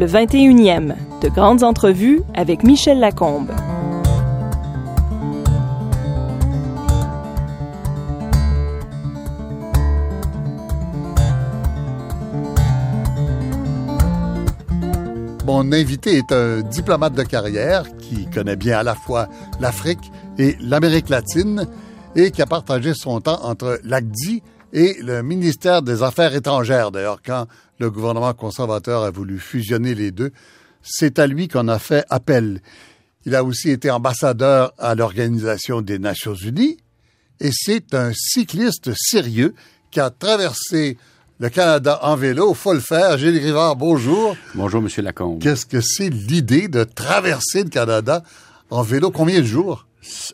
le 21e, de grandes entrevues avec Michel Lacombe. Mon invité est un diplomate de carrière qui connaît bien à la fois l'Afrique et l'Amérique latine et qui a partagé son temps entre l'ACDI et le ministère des Affaires étrangères. D'ailleurs, quand le gouvernement conservateur a voulu fusionner les deux, c'est à lui qu'on a fait appel. Il a aussi été ambassadeur à l'Organisation des Nations Unies et c'est un cycliste sérieux qui a traversé le Canada en vélo. Faut le faire. Gilles Rivard, bonjour. Bonjour, Monsieur Lacombe. Qu'est-ce que c'est l'idée de traverser le Canada en vélo? Combien de jours?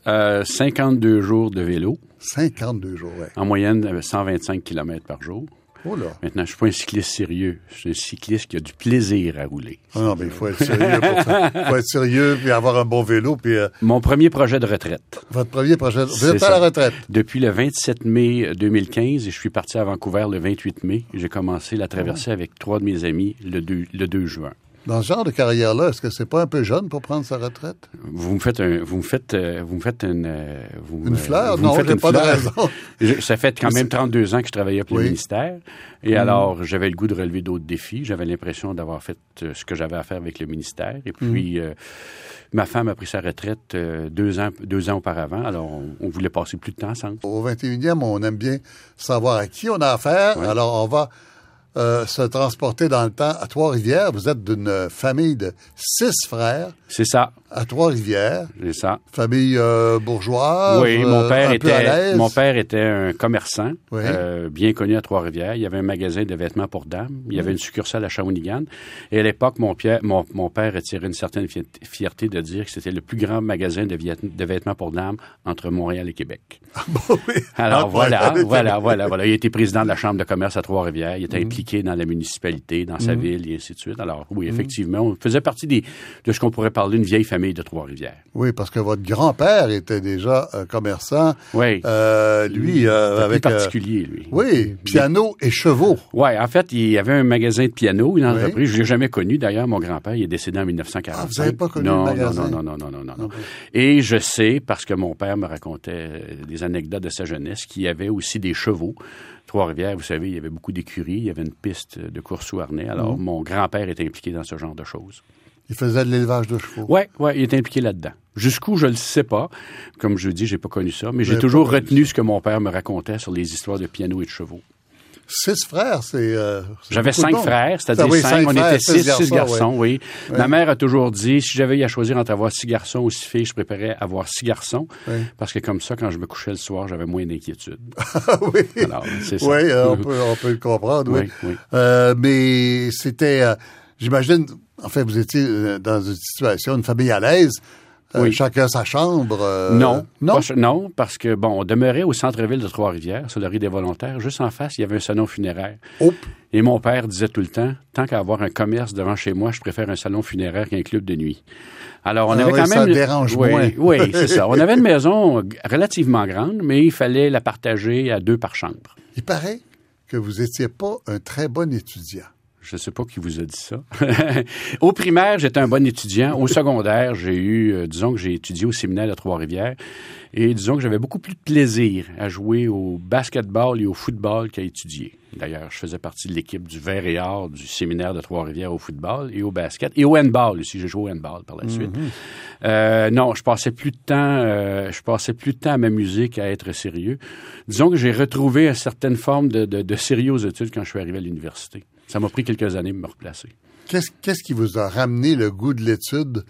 Euh, 52 jours de vélo. 52 jours, oui. En moyenne, 125 km par jour. Oh là. Maintenant, je suis pas un cycliste sérieux. Je suis un cycliste qui a du plaisir à rouler. Ah non, mais il faut être sérieux pour ça. Il faut être sérieux, puis avoir un bon vélo, puis euh, Mon premier projet de retraite. votre premier projet. Vous C'est êtes à la retraite. Depuis le 27 mai 2015, et je suis parti à Vancouver le 28 mai. J'ai commencé la Ah. traversée avec trois de mes amis le 2, le 2 juin. Dans ce genre de carrière-là, est-ce que c'est pas un peu jeune pour prendre sa retraite? Vous me faites un, vous me faites, euh, vous me faites une, euh, vous Une me- fleur? vous Non, j'ai pas de raison. Je- ça fait quand même 32 ans que je travaillais pour Oui. le ministère. Et alors, j'avais le goût de relever d'autres défis. J'avais l'impression d'avoir fait euh, ce que j'avais à faire avec le ministère. Et puis, euh, ma femme a pris sa retraite euh, deux, ans, deux ans auparavant. Alors, on, on voulait passer plus de temps ensemble. Au 21e, on aime bien savoir à qui on a affaire. Ouais. Alors, on va euh, se transporter dans le temps à Trois-Rivières. Vous êtes d'une famille de six frères C'est ça, à Trois-Rivières. c'est ça. Famille euh, bourgeoise. oui, euh, mon père peu à était mon père était un commerçant Oui. euh, bien connu à Trois-Rivières. Il y avait un magasin de vêtements pour dames. Il y avait une succursale à Shawinigan. Et à l'époque, mon, mon, mon père attirait une certaine fi- fierté de dire que c'était le plus grand magasin de, de vêtements pour dames entre Montréal et Québec. Bon, oui. Alors Ah, voilà, voilà, voilà, voilà. Il était président de la Chambre de commerce à Trois-Rivières. Il Mm. était impliqué dans la municipalité, dans sa ville et ainsi de suite. Alors oui, effectivement, on faisait partie des, de ce qu'on pourrait parler d'une vieille famille de Trois-Rivières. Oui, parce que votre grand-père était déjà un commerçant. Oui. Euh, lui, euh, avec... plus euh, particulier, lui. oui, piano et chevaux. Ouais, en fait, il y avait un magasin de piano, une Oui. entreprise. Je l'ai jamais connu. D'ailleurs, mon grand-père, il est décédé en 1945. Ah, vous avez pas connu non, le magasin? Non, non, non, non, non, non. Et je sais, parce que mon père me racontait euh, des anecdotes de sa jeunesse, qu'il y avait aussi des chevaux. Trois-Rivières, vous savez, il y avait beaucoup d'écuries, il y avait une piste de course harnais. Alors, Mhm. mon grand-père était impliqué dans ce genre de choses. Il faisait de l'élevage de chevaux. Ouais, ouais, il était impliqué là-dedans. Jusqu'où, je le sais pas. Comme je dis, j'ai pas connu ça, mais j'ai toujours retenu ce que mon père me racontait sur les histoires de piano et de chevaux. Six frères, c'est... euh, J'avais cinq frères, c'est-à-dire Ah oui, cinq. On frères, était six, six garçons, oui. Ma mère a toujours dit, si j'avais eu à choisir entre avoir six garçons ou six filles, je préférais avoir six garçons. Oui. Parce que comme ça, quand je me couchais le soir, j'avais moins d'inquiétude. Ah oui. Alors, c'est ça. Oui, on, peut, on peut le comprendre, oui. Oui, oui. Euh, mais c'était, euh, j'imagine, en fait, vous étiez euh, dans une situation, une famille à l'aise, euh, Oui. chacun sa chambre. euh, non, non? pas ch- non, parce que bon, on demeurait au centre-ville de Trois-Rivières, sur le rue des Volontaires. Juste en face, il y avait un salon funéraire. Et mon père disait tout le temps, tant qu'à avoir un commerce devant chez moi, je préfère un salon funéraire qu'un club de nuit. Alors, on Ah avait oui, quand ça même... dérange oui, moins. Oui, c'est ça. On avait une maison relativement grande, mais il fallait la partager à deux par chambre. il paraît que vous étiez pas un très bon étudiant. Je ne sais pas qui vous a dit ça. au primaire, j'étais un bon étudiant. Au secondaire, j'ai eu, euh, disons que j'ai étudié au séminaire de Trois-Rivières. Et disons que j'avais beaucoup plus de plaisir à jouer au basketball et au football qu'à étudier. D'ailleurs, je faisais partie de l'équipe du vert et or du séminaire de Trois-Rivières au football et au basket. Et au handball aussi. J'ai joué au handball par la suite. Euh, non, je passais plus de temps, euh, je passais plus de temps à m'amuser qu'à être sérieux. Disons que j'ai retrouvé une certaine forme de, de, de sérieux aux études quand je suis arrivé à l'université. Ça m'a pris quelques années de me replacer. Qu'est-ce, qu'est-ce qui vous a ramené le goût de l'étude?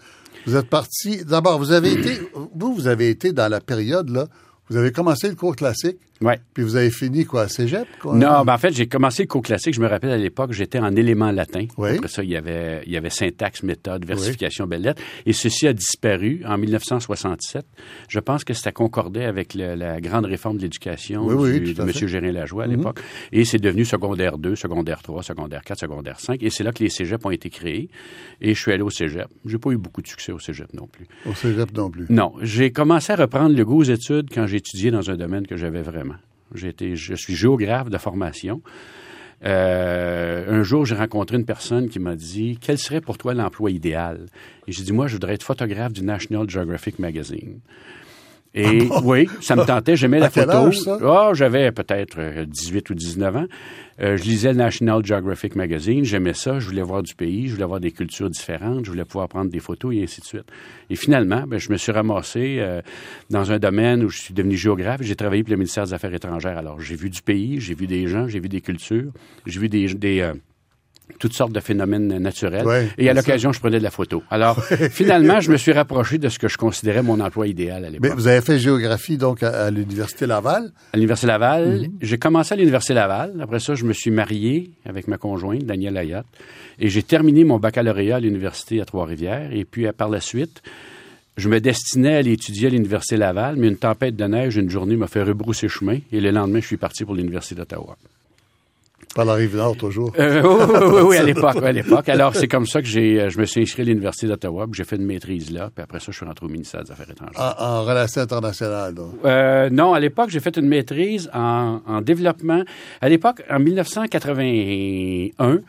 Vous êtes parti, d'abord, vous avez été, vous, vous avez été dans la période, là, vous avez commencé le cours classique, Ouais. puis vous avez fini, quoi, à cégep, quoi? Non, ben en fait, j'ai commencé le cours classique. Je me rappelle à l'époque, j'étais en éléments latins. Oui. Après ça, il y avait, il y avait syntaxe, méthode, versification, belles lettres. Et ceci a disparu en 1967. Je pense que ça concordait avec le- la grande réforme de l'éducation Oui, oui, de. M. Gérin Lajoie à l'époque. Et c'est devenu secondaire 2, secondaire 3, secondaire 4, secondaire 5. Et c'est là que les cégeps ont été créés. Et je suis allé au cégep. J'ai pas eu beaucoup de succès au cégep non plus. Au cégep non plus. Non, j'ai commencé à reprendre le goût aux études quand j'ai étudié dans un domaine que j'avais vraiment. J'ai je suis géographe de formation. Euh, un jour, j'ai rencontré une personne qui m'a dit Quel serait pour toi l'emploi idéal Et j'ai dit Moi, je voudrais être photographe du National Geographic Magazine. Et Ah oui, ça me tentait, j'aimais la photo. Ah, j'avais peut-être euh, 18 ou 19 ans. Euh, je lisais le National Geographic Magazine, j'aimais ça, je voulais voir du pays, je voulais voir des cultures différentes, je voulais pouvoir prendre des photos et ainsi de suite. Et finalement, ben, je me suis ramassé euh, dans un domaine où je suis devenu géographe. J'ai travaillé pour le ministère des Affaires étrangères. Alors, j'ai vu du pays, j'ai vu des gens, j'ai vu des cultures, j'ai vu des... des euh, toutes sortes de phénomènes naturels. Ouais, et à l'occasion, je prenais de la photo. Alors, finalement, je me suis rapproché de ce que je considérais mon emploi idéal à Mais l'époque. vous avez fait géographie donc à, à l'Université Laval? À l'Université Laval, Mhm. j'ai commencé à l'Université Laval. Après ça, je me suis marié avec ma conjointe, Danielle Ayotte. Et j'ai terminé mon baccalauréat à l'Université à Trois-Rivières. Et puis, euh, par la suite, je me destinais à aller étudier à l'Université Laval, mais une tempête de neige, une journée, m'a fait rebrousser chemin. Et le lendemain, je suis parti pour l'Université d'Ottawa. Par la rive nord, toujours. Euh, oui, oui, oui, oui, à l'époque, à l'époque. Alors, c'est comme ça que j'ai, euh, je me suis inscrit à l'Université d'Ottawa, puis j'ai fait une maîtrise là, puis après ça, je suis rentré au ministère des Affaires étrangères. En, en relations internationales, donc. Euh, non, à l'époque, j'ai fait une maîtrise en, en développement. À l'époque, en 1981,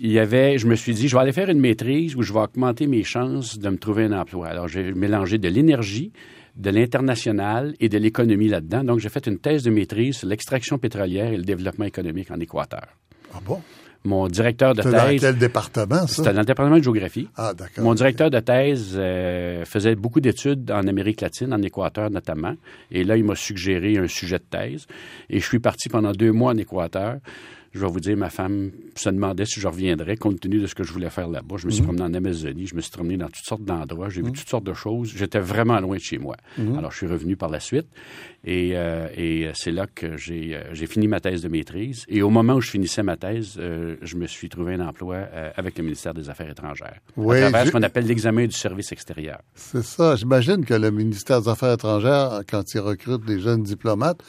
il y avait, je me suis dit, je vais aller faire une maîtrise où je vais augmenter mes chances de me trouver un emploi. Alors, j'ai mélangé de l'énergie, de l'international et de l'économie là-dedans. Donc, j'ai fait une thèse de maîtrise sur l'extraction pétrolière et le développement économique en Équateur. Ah bon? Mon directeur de C'est dans thèse, quel département, ça? c'était dans le département de géographie. Ah, d'accord. Mon directeur de thèse euh, faisait beaucoup d'études en Amérique latine, en Équateur notamment. Et là, il m'a suggéré un sujet de thèse. Et je suis parti pendant deux mois en Équateur. Je vais vous dire, ma femme se demandait si je reviendrais, compte tenu de ce que je voulais faire là-bas. Je me Mhm. suis promené en Amazonie, je me suis promené dans toutes sortes d'endroits, j'ai vu toutes sortes de choses. J'étais vraiment loin de chez moi. Mhm. Alors, je suis revenu par la suite. Et, euh, et c'est là que j'ai euh, j'ai fini ma thèse de maîtrise. Et au moment où je finissais ma thèse, euh, je me suis trouvé un emploi euh, avec le ministère des Affaires étrangères. Oui, à travers je- ce qu'on appelle l'examen du service extérieur. C'est ça. J'imagine que le ministère des Affaires étrangères, quand il recrute des jeunes diplomates,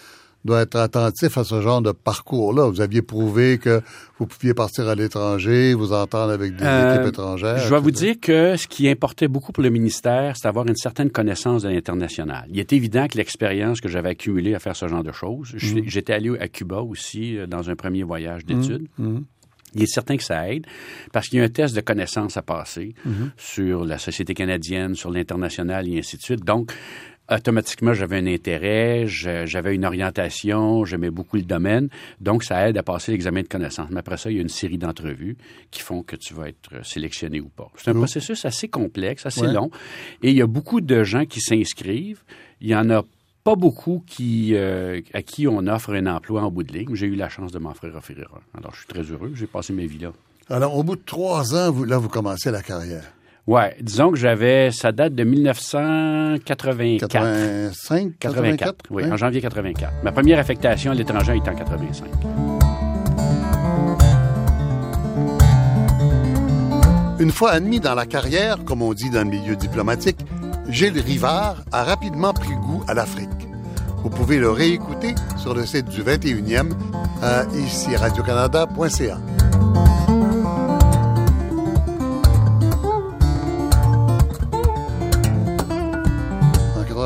doit être attentif à ce genre de parcours-là. Vous aviez prouvé que vous pouviez partir à l'étranger, vous entendre avec des Euh, équipes étrangères. Je vais vous dire que ce qui importait beaucoup pour le ministère, c'est d'avoir une certaine connaissance de l'international. Il est évident que l'expérience que j'avais accumulée à faire ce genre de choses, Mm. j'étais allé à Cuba aussi euh, dans un premier voyage d'études. Mm. Il est certain que ça aide parce qu'il y a un test de connaissance à passer Mm-hmm. sur la société canadienne, sur l'international et ainsi de suite. Donc, automatiquement, j'avais un intérêt, j'avais une orientation, j'aimais beaucoup le domaine. Donc, ça aide à passer l'examen de connaissance. Mais après ça, il y a une série d'entrevues qui font que tu vas être euh, sélectionné ou pas. C'est un Oh. processus assez complexe, assez Ouais. long. Et il y a beaucoup de gens qui s'inscrivent. Il y en a pas beaucoup qui, euh, à qui on offre un emploi en bout de ligne. J'ai eu la chance de m'en faire offrir un. Alors, je suis très heureux. J'ai passé ma vie là. Alors, au bout de trois ans, vous, là, vous commencez la carrière. Ouais, disons que j'avais, ça date de 1984. 85, 84, oui, hein? en janvier 84. Ma première affectation à l'étranger était en 85. Une fois admis dans la carrière, comme on dit dans le milieu diplomatique, Gilles Rivard a rapidement pris goût à l'Afrique. Vous pouvez le réécouter sur le site du 21e à ici radiocanada.ca.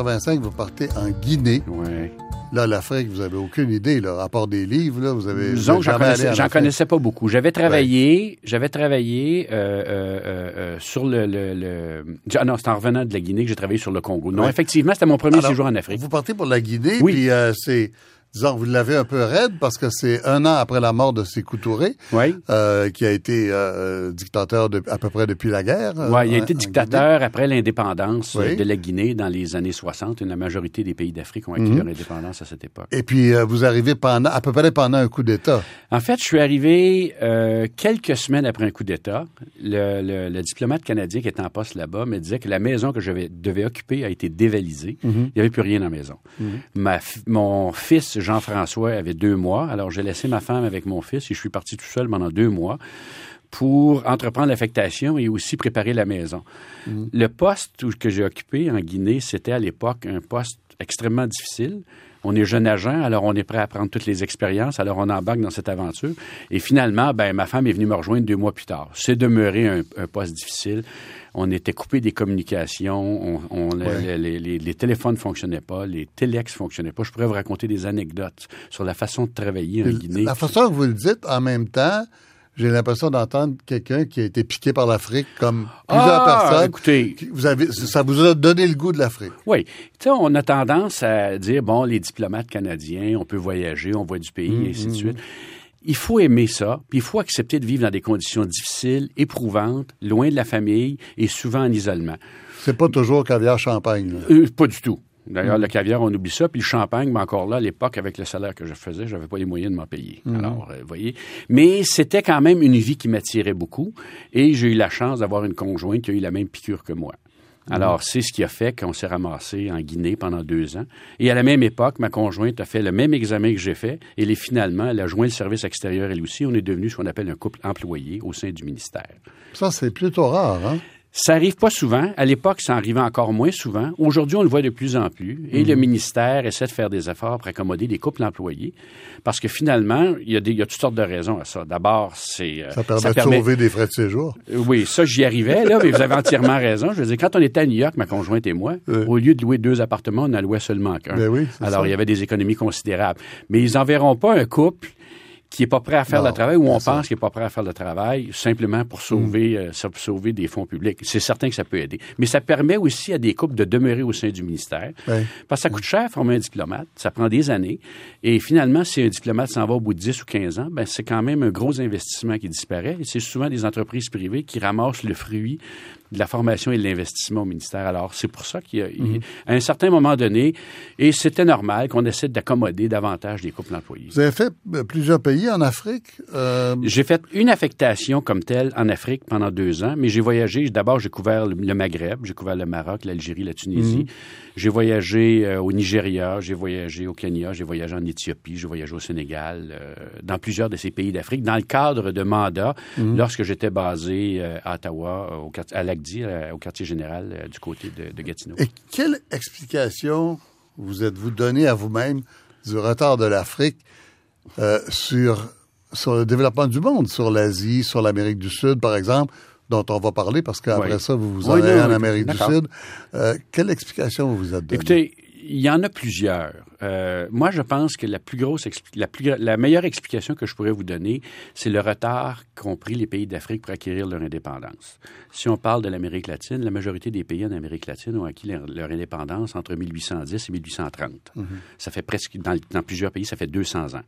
85, vous partez en Guinée. Ouais. Là, l'Afrique, vous avez aucune idée, là, à part des livres, là, vous avez. Disons j'en connaissais, pas beaucoup. J'avais travaillé, j'avais travaillé euh, euh, euh, sur le, le, le- Ah non, c'était en revenant de la Guinée que j'ai travaillé sur le Congo. Non, Ouais. effectivement, c'était mon premier Alors, séjour en Afrique. Vous partez pour la Guinée, Oui. puis c'est, disons, vous l'avez un peu raide parce que c'est un an après la mort de Sékou Touré, Oui. euh, qui a été euh, dictateur de, à peu près depuis la guerre. euh, Ouais, il a en- été dictateur après l'indépendance Oui. de la Guinée dans les années 60. La majorité des pays d'Afrique ont acquis Mhm. leur indépendance à cette époque. Et puis, euh, vous arrivez pendant, à peu près pendant un coup d'État. En fait, je suis arrivé quelques semaines après un coup d'État. Le, le- le diplomate canadien qui était en poste là-bas me disait que la maison que je vais- devais occuper a été dévalisée. Il n'y avait plus rien dans la maison. Ma fi- mon fils, Jean-François, avait deux mois. Alors, j'ai laissé ma femme avec mon fils et je suis parti tout seul pendant deux mois pour entreprendre l'affectation et aussi préparer la maison. Le poste que j'ai occupé en Guinée, c'était à l'époque un poste extrêmement difficile On est jeune agent, alors on est prêt à prendre toutes les expériences, alors on embarque dans cette aventure. Et finalement, ben, ma femme est venue me rejoindre deux mois plus tard. C'est demeuré un, un poste difficile on était coupé des communications, on, les, les, téléphones ne fonctionnaient pas, les téléx ne fonctionnaient pas. Je pourrais vous raconter des anecdotes sur la façon de travailler en Guinée. La façon que vous le dites, en même temps, j'ai l'impression d'entendre quelqu'un qui a été piqué par l'Afrique comme plusieurs ah, personnes. Écoutez, vous avez, ça vous a donné le goût de l'Afrique. Oui. Tu sais, on a tendance à dire, bon, les diplomates canadiens, on peut voyager, on voit du pays, et ainsi de suite. Mmh il faut aimer ça, puis il faut accepter de vivre dans des conditions difficiles, éprouvantes, loin de la famille et souvent en isolement. C'est pas toujours caviar champagne. Euh, pas du tout. D'ailleurs, mm. le caviar, on oublie ça. Puis le champagne, mais encore là, à l'époque, avec le salaire que je faisais, j'avais pas les moyens de m'en payer. Mm. Alors, euh, vous voyez. Mais c'était quand même une vie qui m'attirait beaucoup. Et j'ai eu la chance d'avoir une conjointe qui a eu la même piqûre que moi. Alors, c'est ce qui a fait qu'on s'est ramassé en Guinée pendant deux ans. Et à la même époque, ma conjointe a fait le même examen que j'ai fait. Et est finalement, elle a joint le service extérieur elle aussi. On est devenu ce qu'on appelle un couple employé au sein du ministère. Ça, c'est plutôt rare, hein? Ça arrive pas souvent. À l'époque, ça arrivait encore moins souvent. Aujourd'hui, on le voit de plus en plus. Et le mhm. ministère essaie de faire des efforts pour accommoder les couples employés. Parce que finalement, il y a, des, il y a toutes sortes de raisons à ça. D'abord, c'est... Euh, ça permet de sauver des frais de séjour. Euh, oui, ça, j'y arrivais, là, mais vous avez entièrement raison. Je veux dire, quand on était à New York, ma conjointe et moi, au lieu de louer deux appartements, on en louait seulement qu'un. Ben oui, Alors, il y avait des économies considérables. Mais ils enverront pas un couple qui est pas prêt à faire le travail ou on pense qu'il est pas prêt à faire le travail simplement pour sauver, mm. euh, sauver des fonds publics. C'est certain que ça peut aider. Mais ça permet aussi à des couples de demeurer au sein du ministère. Parce que ça coûte cher former un diplomate. Ça prend des années. Et finalement, si un diplomate s'en va au bout de 10 ou 15 ans, ben, c'est quand même un gros investissement qui disparaît. Et c'est souvent des entreprises privées qui ramassent le fruit de la formation et de l'investissement au ministère. Alors, c'est pour ça qu'il y a, mm-hmm. à un certain moment donné, et c'était normal qu'on essaie d'accommoder davantage des couples employés. Vous avez fait euh, plusieurs pays en Afrique? Euh, j'ai fait une affectation comme telle en Afrique pendant deux ans, mais j'ai voyagé. D'abord, j'ai couvert le Maghreb, j'ai couvert le Maroc, l'Algérie, la Tunisie. Mhm. J'ai voyagé euh, au Nigeria, j'ai voyagé au Kenya, j'ai voyagé en Éthiopie, j'ai voyagé au Sénégal, euh, dans plusieurs de ces pays d'Afrique, dans le cadre de mandats, mhm. lorsque j'étais basé à Ottawa, au, à l'ACDI, au quartier général du côté de, de Gatineau. Et quelle explication vous êtes-vous donné à vous-même du retard de l'Afrique euh, sur, sur le développement du monde, sur l'Asie, sur l'Amérique du Sud, par exemple, dont on va parler parce qu'après ça, vous vous en allez en Amérique du Sud. Euh, quelle explication vous vous êtes donnée? Écoutez, il y en a plusieurs. Euh, moi, je pense que la plus grosse, la, plus, la meilleure explication que je pourrais vous donner, c'est le retard qu'ont pris les pays d'Afrique pour acquérir leur indépendance. Si on parle de l'Amérique latine, la majorité des pays en Amérique latine ont acquis leur, indépendance entre 1810 et 1830. Mm-hmm. Ça fait presque, dans, dans, plusieurs pays, ça fait 200 ans.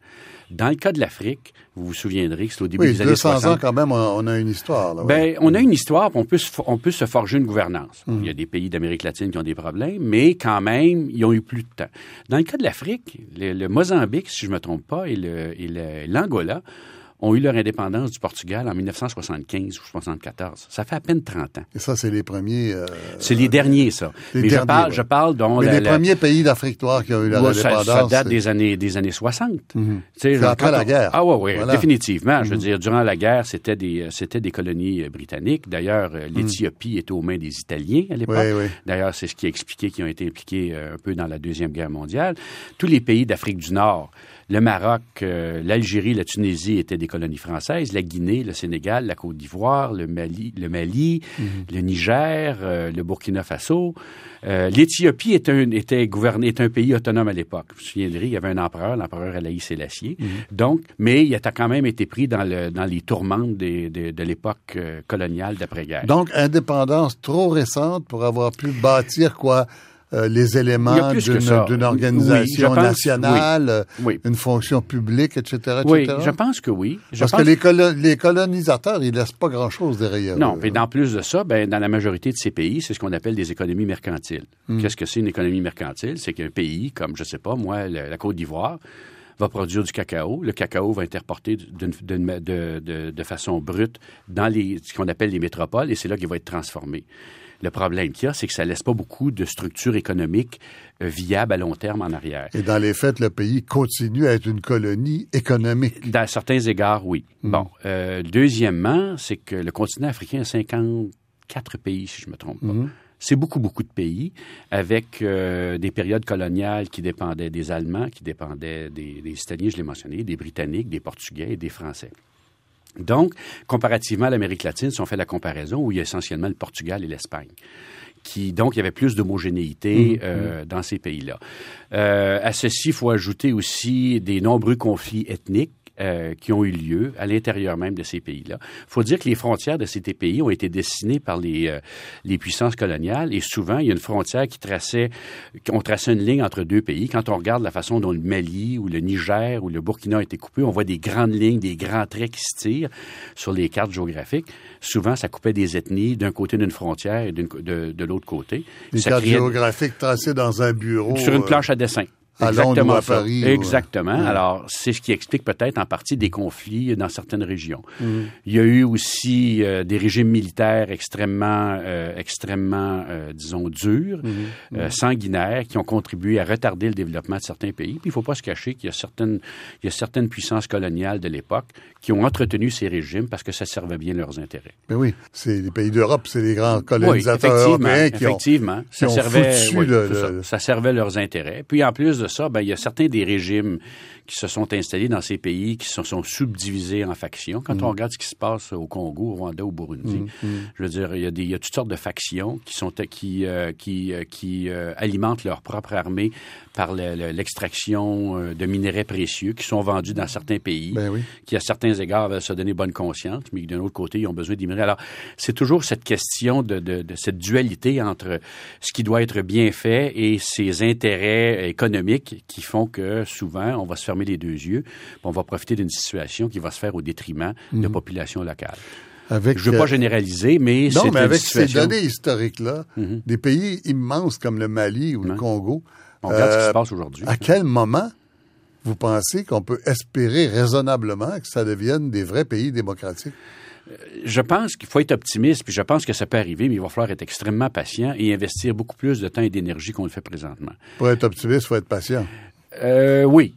Dans le cas de l'Afrique, vous vous souviendrez que c'est au début des années 200 ans quand même, on a une histoire. Là, ben, on a une histoire, on peut, se, on peut se forger une gouvernance. Mm-hmm. Il y a des pays d'Amérique latine qui ont des problèmes, mais quand même, ils ont eu plus de temps. Dans le cas l'Afrique, le, Mozambique, si je ne me trompe pas, et l'Angola, ont eu leur indépendance du Portugal en 1975 ou 1974. Ça fait à peine 30 ans. Et ça, c'est les premiers... Euh, c'est les derniers, ça. Les Mais derniers, je parle, je parle donc... Mais les premiers pays d'Afrique noire qui ont eu leur indépendance... Ça, date des années, des années 60. Mm -hmm. après la guerre. Ah oui, oui, définitivement. Je veux mhm. dire, durant la guerre, c'était des, c'était des colonies euh, britanniques. D'ailleurs, euh, mhm. l'Éthiopie était aux mains des Italiens à l'époque. Oui, oui. D'ailleurs, c'est ce qui a expliqué qu'ils ont été impliqués un peu dans la Deuxième Guerre mondiale. Tous les pays d'Afrique du Nord le Maroc, euh, l'Algérie, la Tunisie étaient des colonies françaises. La Guinée, le Sénégal, la Côte d'Ivoire, le Mali, le, Mali, mhm. le Niger, euh, le Burkina Faso. Euh, L'Éthiopie était un, était gouverné, était un pays autonome à l'époque. Vous vous souviendrez, il y avait un empereur, l'empereur Alaïs Sélassié. Mm Donc, mais il a quand même été pris dans, le, dans les tourmentes de l'époque coloniale d'après-guerre. Donc, indépendance trop récente pour avoir pu bâtir quoi? Euh, les éléments d'une organisation nationale, une fonction publique, etc., Oui, je pense que oui. Parce que les, les, colonisateurs, ils laissent pas grand-chose derrière. Non, mais dans plus de ça, ben, dans la majorité de ces pays, c'est ce qu'on appelle des économies mercantiles. Hmm. Qu'est-ce que c'est une économie mercantile? C'est qu'un pays, comme, je sais pas, moi, la Côte d'Ivoire, va produire du cacao. Le cacao va être importé de, de, façon brute dans les, ce qu'on appelle les métropoles et c'est là qu'il va être transformé. Le problème qu'il y a, c'est que ça laisse pas beaucoup de structures économiques euh, viables à long terme en arrière. Et dans les faits, le pays continue à être une colonie économique. Dans certains égards, oui. Hmm. Bon. Euh, deuxièmement, c'est que le continent africain a 54 pays, si je me trompe pas. Hmm. c'est beaucoup, beaucoup de pays, avec euh, des périodes coloniales qui dépendaient des Allemands, qui dépendaient des, des Italiens, je l'ai mentionné, des Britanniques, des Portugais et des Français. Donc, comparativement à l'Amérique latine, si on fait la comparaison, où il y a essentiellement le Portugal et l'Espagne. Qui, donc, il y avait plus d'homogénéité Mmh, euh, dans ces pays-là. Euh, à ceci, il faut ajouter aussi des nombreux conflits ethniques euh, qui ont eu lieu à l'intérieur même de ces pays-là. Il faut dire que les frontières de ces pays ont été dessinées par les, euh, les puissances coloniales et souvent, il y a une frontière qui traçait, on traçait une ligne entre deux pays. Quand on regarde la façon dont le Mali ou le Niger ou le Burkina ont été coupés, on voit des grandes lignes, des grands traits qui se tirent sur les cartes géographiques. Souvent, ça coupait des ethnies d'un côté d'une frontière et de, de l'autre côté. Les Ça cartes créait- géographiques tracées dans un bureau. sur une euh, planche à dessin. À Londres ou à. Paris, Exactement. Ouais. Alors, c'est ce qui explique peut-être en partie des conflits dans certaines régions. Mhm. Il y a eu aussi euh, des régimes militaires extrêmement, euh, extrêmement, euh, disons, durs, euh, sanguinaires, qui ont contribué à retarder le développement de certains pays. Puis, il ne faut pas se cacher qu'il y a certaines, il y a certaines puissances coloniales de l'époque qui ont entretenu ces régimes parce que ça servait bien leurs intérêts. Mais oui, c'est les pays d'Europe, c'est les grands Oui, colonisateurs effectivement, européens qui ont. effectivement. Ça ont servait, foutu oui, le- Ça servait leurs intérêts. Puis en plus de ben, il y a certains des régimes qui se sont installés dans ces pays qui se sont subdivisés en factions. Quand on regarde ce qui se passe au Congo, au Rwanda, au Burundi, je veux dire, il y, a des, il y a toutes sortes de factions qui sont qui euh, qui euh, qui euh, alimentent leur propre armée par le- le- l'extraction de minerais précieux qui sont vendus dans certains pays Ben oui. qui, à certains égards, veulent se donner bonne conscience, mais qui, d'un autre côté, ils ont besoin d'immigrés. Alors, c'est toujours cette question de, de, de cette dualité entre ce qui doit être bien fait et ses intérêts économiques qui font que, souvent, on va se fermer les deux yeux, on va profiter d'une situation qui va se faire au détriment de populations locales. Avec, Je ne veux pas euh, généraliser, mais c'est Non, mais avec ces données historiques-là, Mhm. des pays immenses comme le Mali ou le. Congo, On regarde ce qui euh, se passe aujourd'hui. à quel moment vous pensez qu'on peut espérer raisonnablement que ça devienne des vrais pays démocratiques? Je pense qu'il faut être optimiste, puis je pense que ça peut arriver, mais il va falloir être extrêmement patient et investir beaucoup plus de temps et d'énergie qu'on le fait présentement. Pour être optimiste, il faut être patient. Euh, oui.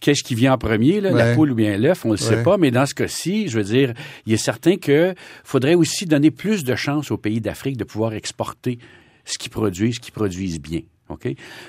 Qu'est-ce qui vient en premier, là, la poule ou bien l'œuf, on ne le sait Ouais. pas, mais dans ce cas-ci, je veux dire, il est certain que faudrait aussi donner plus de chance aux pays d'Afrique de pouvoir exporter ce qu'ils produisent, ce qu'ils produisent bien.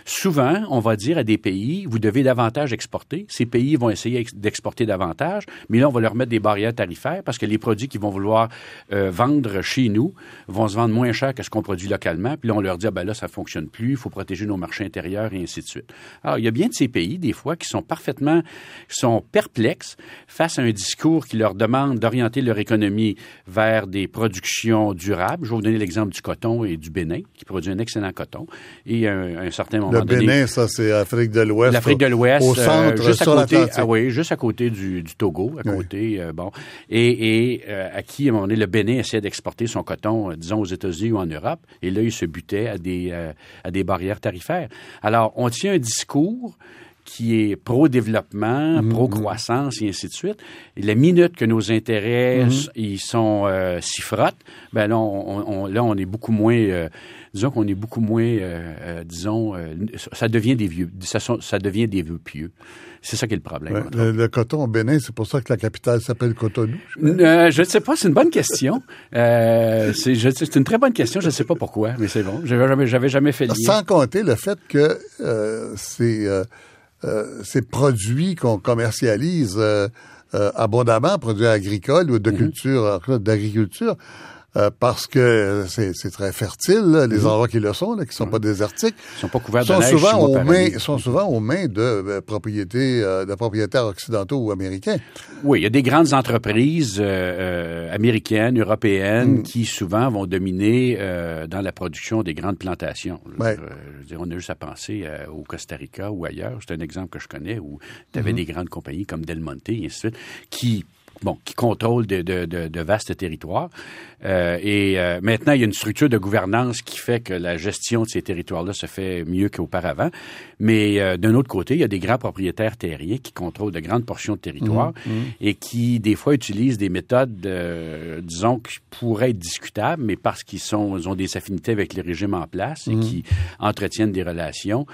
Souvent, on va dire à des pays, vous devez davantage exporter. Ces pays vont essayer ex- d'exporter davantage, mais là, on va leur mettre des barrières tarifaires parce que les produits qu'ils vont vouloir euh, vendre chez nous vont se vendre moins cher que ce qu'on produit localement. Puis là, on leur dit, ah, ben là, ça fonctionne plus, il faut protéger nos marchés intérieurs et ainsi de suite. Alors, il y a bien de ces pays, des fois, qui sont parfaitement, sont perplexes face à un discours qui leur demande d'orienter leur économie vers des productions durables. Je vais vous donner l'exemple du coton et du Bénin, qui produit un excellent coton. Et un, un certain moment Le donné, Bénin, ça, c'est Afrique de l'Ouest. L'Afrique de l'Ouest, Au euh, centre, juste à sur côté, l'Atlantique. ah oui, juste à côté du, du Togo, à Oui. côté, euh, bon, et, et euh, à qui à un moment donné le Bénin essayait d'exporter son coton, disons aux États-Unis ou en Europe, et là il se butait à des à des barrières tarifaires. Alors on tient un discours qui est pro-développement, Mhm, pro-croissance et ainsi de suite. Et la minute que nos intérêts Mhm. ils sont euh, s'y frottent, ben là on, on- là on est beaucoup moins euh, disons qu'on est beaucoup moins euh, euh, disons euh, ça devient des vieux ça, devient des vieux pieux. C'est ça qui est le problème. Ouais, le, le coton au Bénin, c'est pour ça que la capitale s'appelle Cotonou. euh, je ne sais pas, c'est une bonne question. Euh, c'est je- c'est une très bonne question, je ne sais pas pourquoi, mais c'est bon. J'avais jamais, jamais fait lien. Sans compter le fait que euh, ces, euh, ces produits qu'on commercialise euh, euh, abondamment, produits agricoles ou de Mhm. culture, d'agriculture, euh, parce que c'est c'est très fertile, là, Mhm. les endroits qui le sont, là, qui sont pas désertiques, Ils sont pas couverts de sont neige souvent, aux mains, année. sont souvent aux mains de euh, propriétés, euh, de propriétaires occidentaux ou américains. Oui, il y a des grandes entreprises euh, euh, américaines, européennes, qui souvent vont dominer euh, dans la production des grandes plantations. Je veux Ouais. dire, euh, je veux dire, on a juste à penser euh, au Costa Rica ou ailleurs. C'est un exemple que je connais où tu avais des grandes compagnies comme Del Monte et ainsi de suite qui bon, qui contrôlent de, de, de, de vastes territoires. Euh, et euh, maintenant, il y a une structure de gouvernance qui fait que la gestion de ces territoires-là se fait mieux qu'auparavant. Mais euh, d'un autre côté, il y a des grands propriétaires terriens qui contrôlent de grandes portions de territoire et qui, des fois, utilisent des méthodes, disons, qui pourraient être discutables, mais parce qu'ils sont, ils ont des affinités avec les régimes en place et qui entretiennent des relations,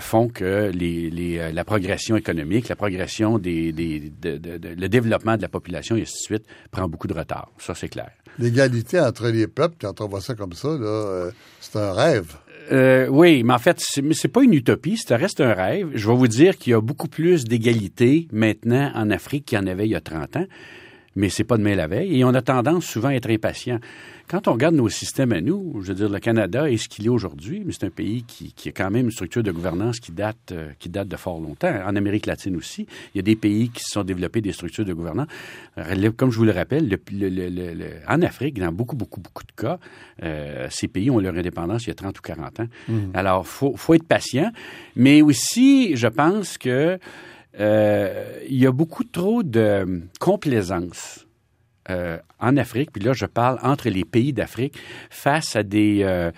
font que les, les, la progression économique, la progression des, des de, de- de- le développement développement de la population et ainsi de suite prend beaucoup de retard. Ça, c'est clair. L'égalité entre les peuples, quand on voit ça comme ça, là, euh, c'est un rêve. Euh, oui, mais en fait, c'est pas une utopie, ça reste un rêve. Je vais vous dire qu'il y a beaucoup plus d'égalité maintenant en Afrique qu'il y en avait il y a 30 ans, mais c'est pas demain la veille. Et on a tendance souvent à être impatient. Quand on regarde nos systèmes à nous, je veux dire, le Canada est ce qu'il est aujourd'hui, mais c'est un pays qui, qui a quand même une structure de gouvernance qui date, euh, qui date de fort longtemps. En Amérique latine aussi, il y a des pays qui se sont développés des structures de gouvernance. Euh, Comme je vous le rappelle, le- le- le- le- le- en Afrique, dans beaucoup, beaucoup, beaucoup de cas, euh, ces pays ont leur indépendance il y a 30 ou 40 ans. Alors, faut, faut être patient, mais aussi, je pense que euh, il y a beaucoup trop de complaisance euh, en Afrique, puis là je parle entre les pays d'Afrique, face à des, euh,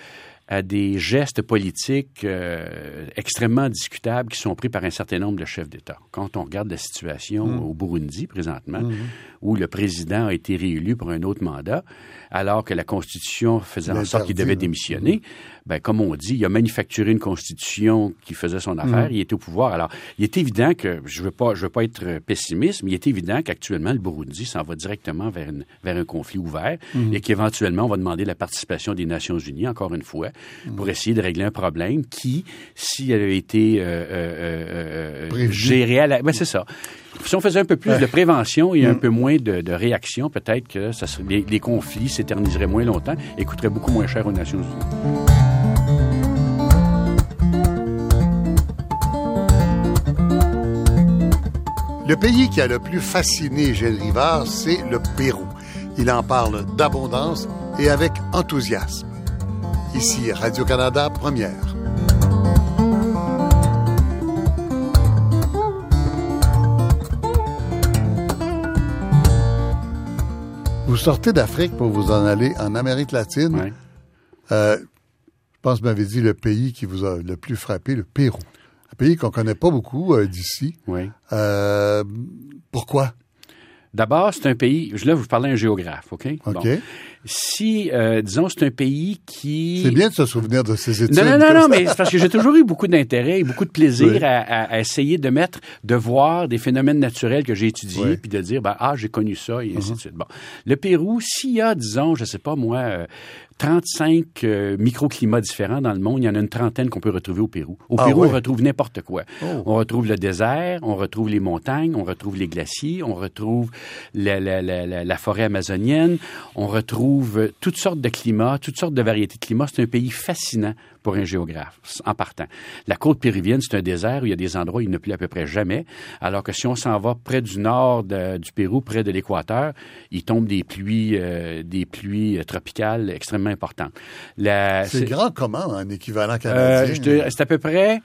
à des gestes politiques euh, extrêmement discutables qui sont pris par un certain nombre de chefs d'État. Quand on regarde la situation au Burundi présentement, où le président a été réélu pour un autre mandat, alors que la Constitution faisait en sorte qu'il devait démissionner, ben, comme on dit, il a manufacturé une Constitution qui faisait son affaire, il était au pouvoir. Alors, il est évident que, je veux pas, je veux pas être pessimiste, mais il est évident qu'actuellement, le Burundi s'en va directement vers, une- vers un conflit ouvert et qu'éventuellement, on va demander la participation des Nations Unies, encore une fois, pour essayer de régler un problème qui, s'il avait été euh, euh, euh, euh, géré à la... Ben, c'est ça. Si on faisait un peu plus de prévention et un peu moins de, de réaction, peut-être que ça serait- les, les conflits s'éterniseraient moins longtemps et coûteraient beaucoup moins cher aux Nations Unies. Le pays qui a le plus fasciné Gilles Rivard, c'est le Pérou. Il en parle d'abondance et avec enthousiasme. Ici Radio-Canada Première. Vous sortez d'Afrique pour vous en aller en Amérique latine. Euh, je pense que vous m'avez dit le pays qui vous a le plus frappé, le Pérou. Pays qu'on connaît pas beaucoup euh, d'ici. Oui. Euh, pourquoi? D'abord, c'est un pays. Je là, vous parlez à un géographe, OK? OK. Bon. Si, euh, disons, c'est un pays qui. C'est bien de se souvenir de ces études. Non, non, non, non, mais c'est parce que j'ai toujours eu beaucoup d'intérêt et beaucoup de plaisir Oui. à, à- à essayer de mettre, de voir des phénomènes naturels que j'ai étudiés, Oui. puis de dire, ben, ah, j'ai connu ça, et Uh-huh. ainsi de suite. Bon. Le Pérou, s'il y a, disons, je sais pas moi, euh, 35 euh, microclimats différents dans le monde, il y en a une trentaine qu'on peut retrouver au Pérou. Au Ah Pérou, oui? on retrouve n'importe quoi. Oh. On retrouve le désert, on retrouve les montagnes, on retrouve les glaciers, on retrouve la, la- la- la- la forêt amazonienne, on retrouve euh, toutes sortes de climats, toutes sortes de variétés de climats. C'est un pays fascinant pour un géographe, en partant. La côte péruvienne, c'est un désert où il y a des endroits où il ne pleut à peu près jamais, alors que si on s'en va près du nord de- du Pérou, près de l'équateur, il tombe des pluies, euh, des pluies euh, tropicales extrêmement importantes. C'est grand comment en équivalent euh, canadien? te- c'est à peu près,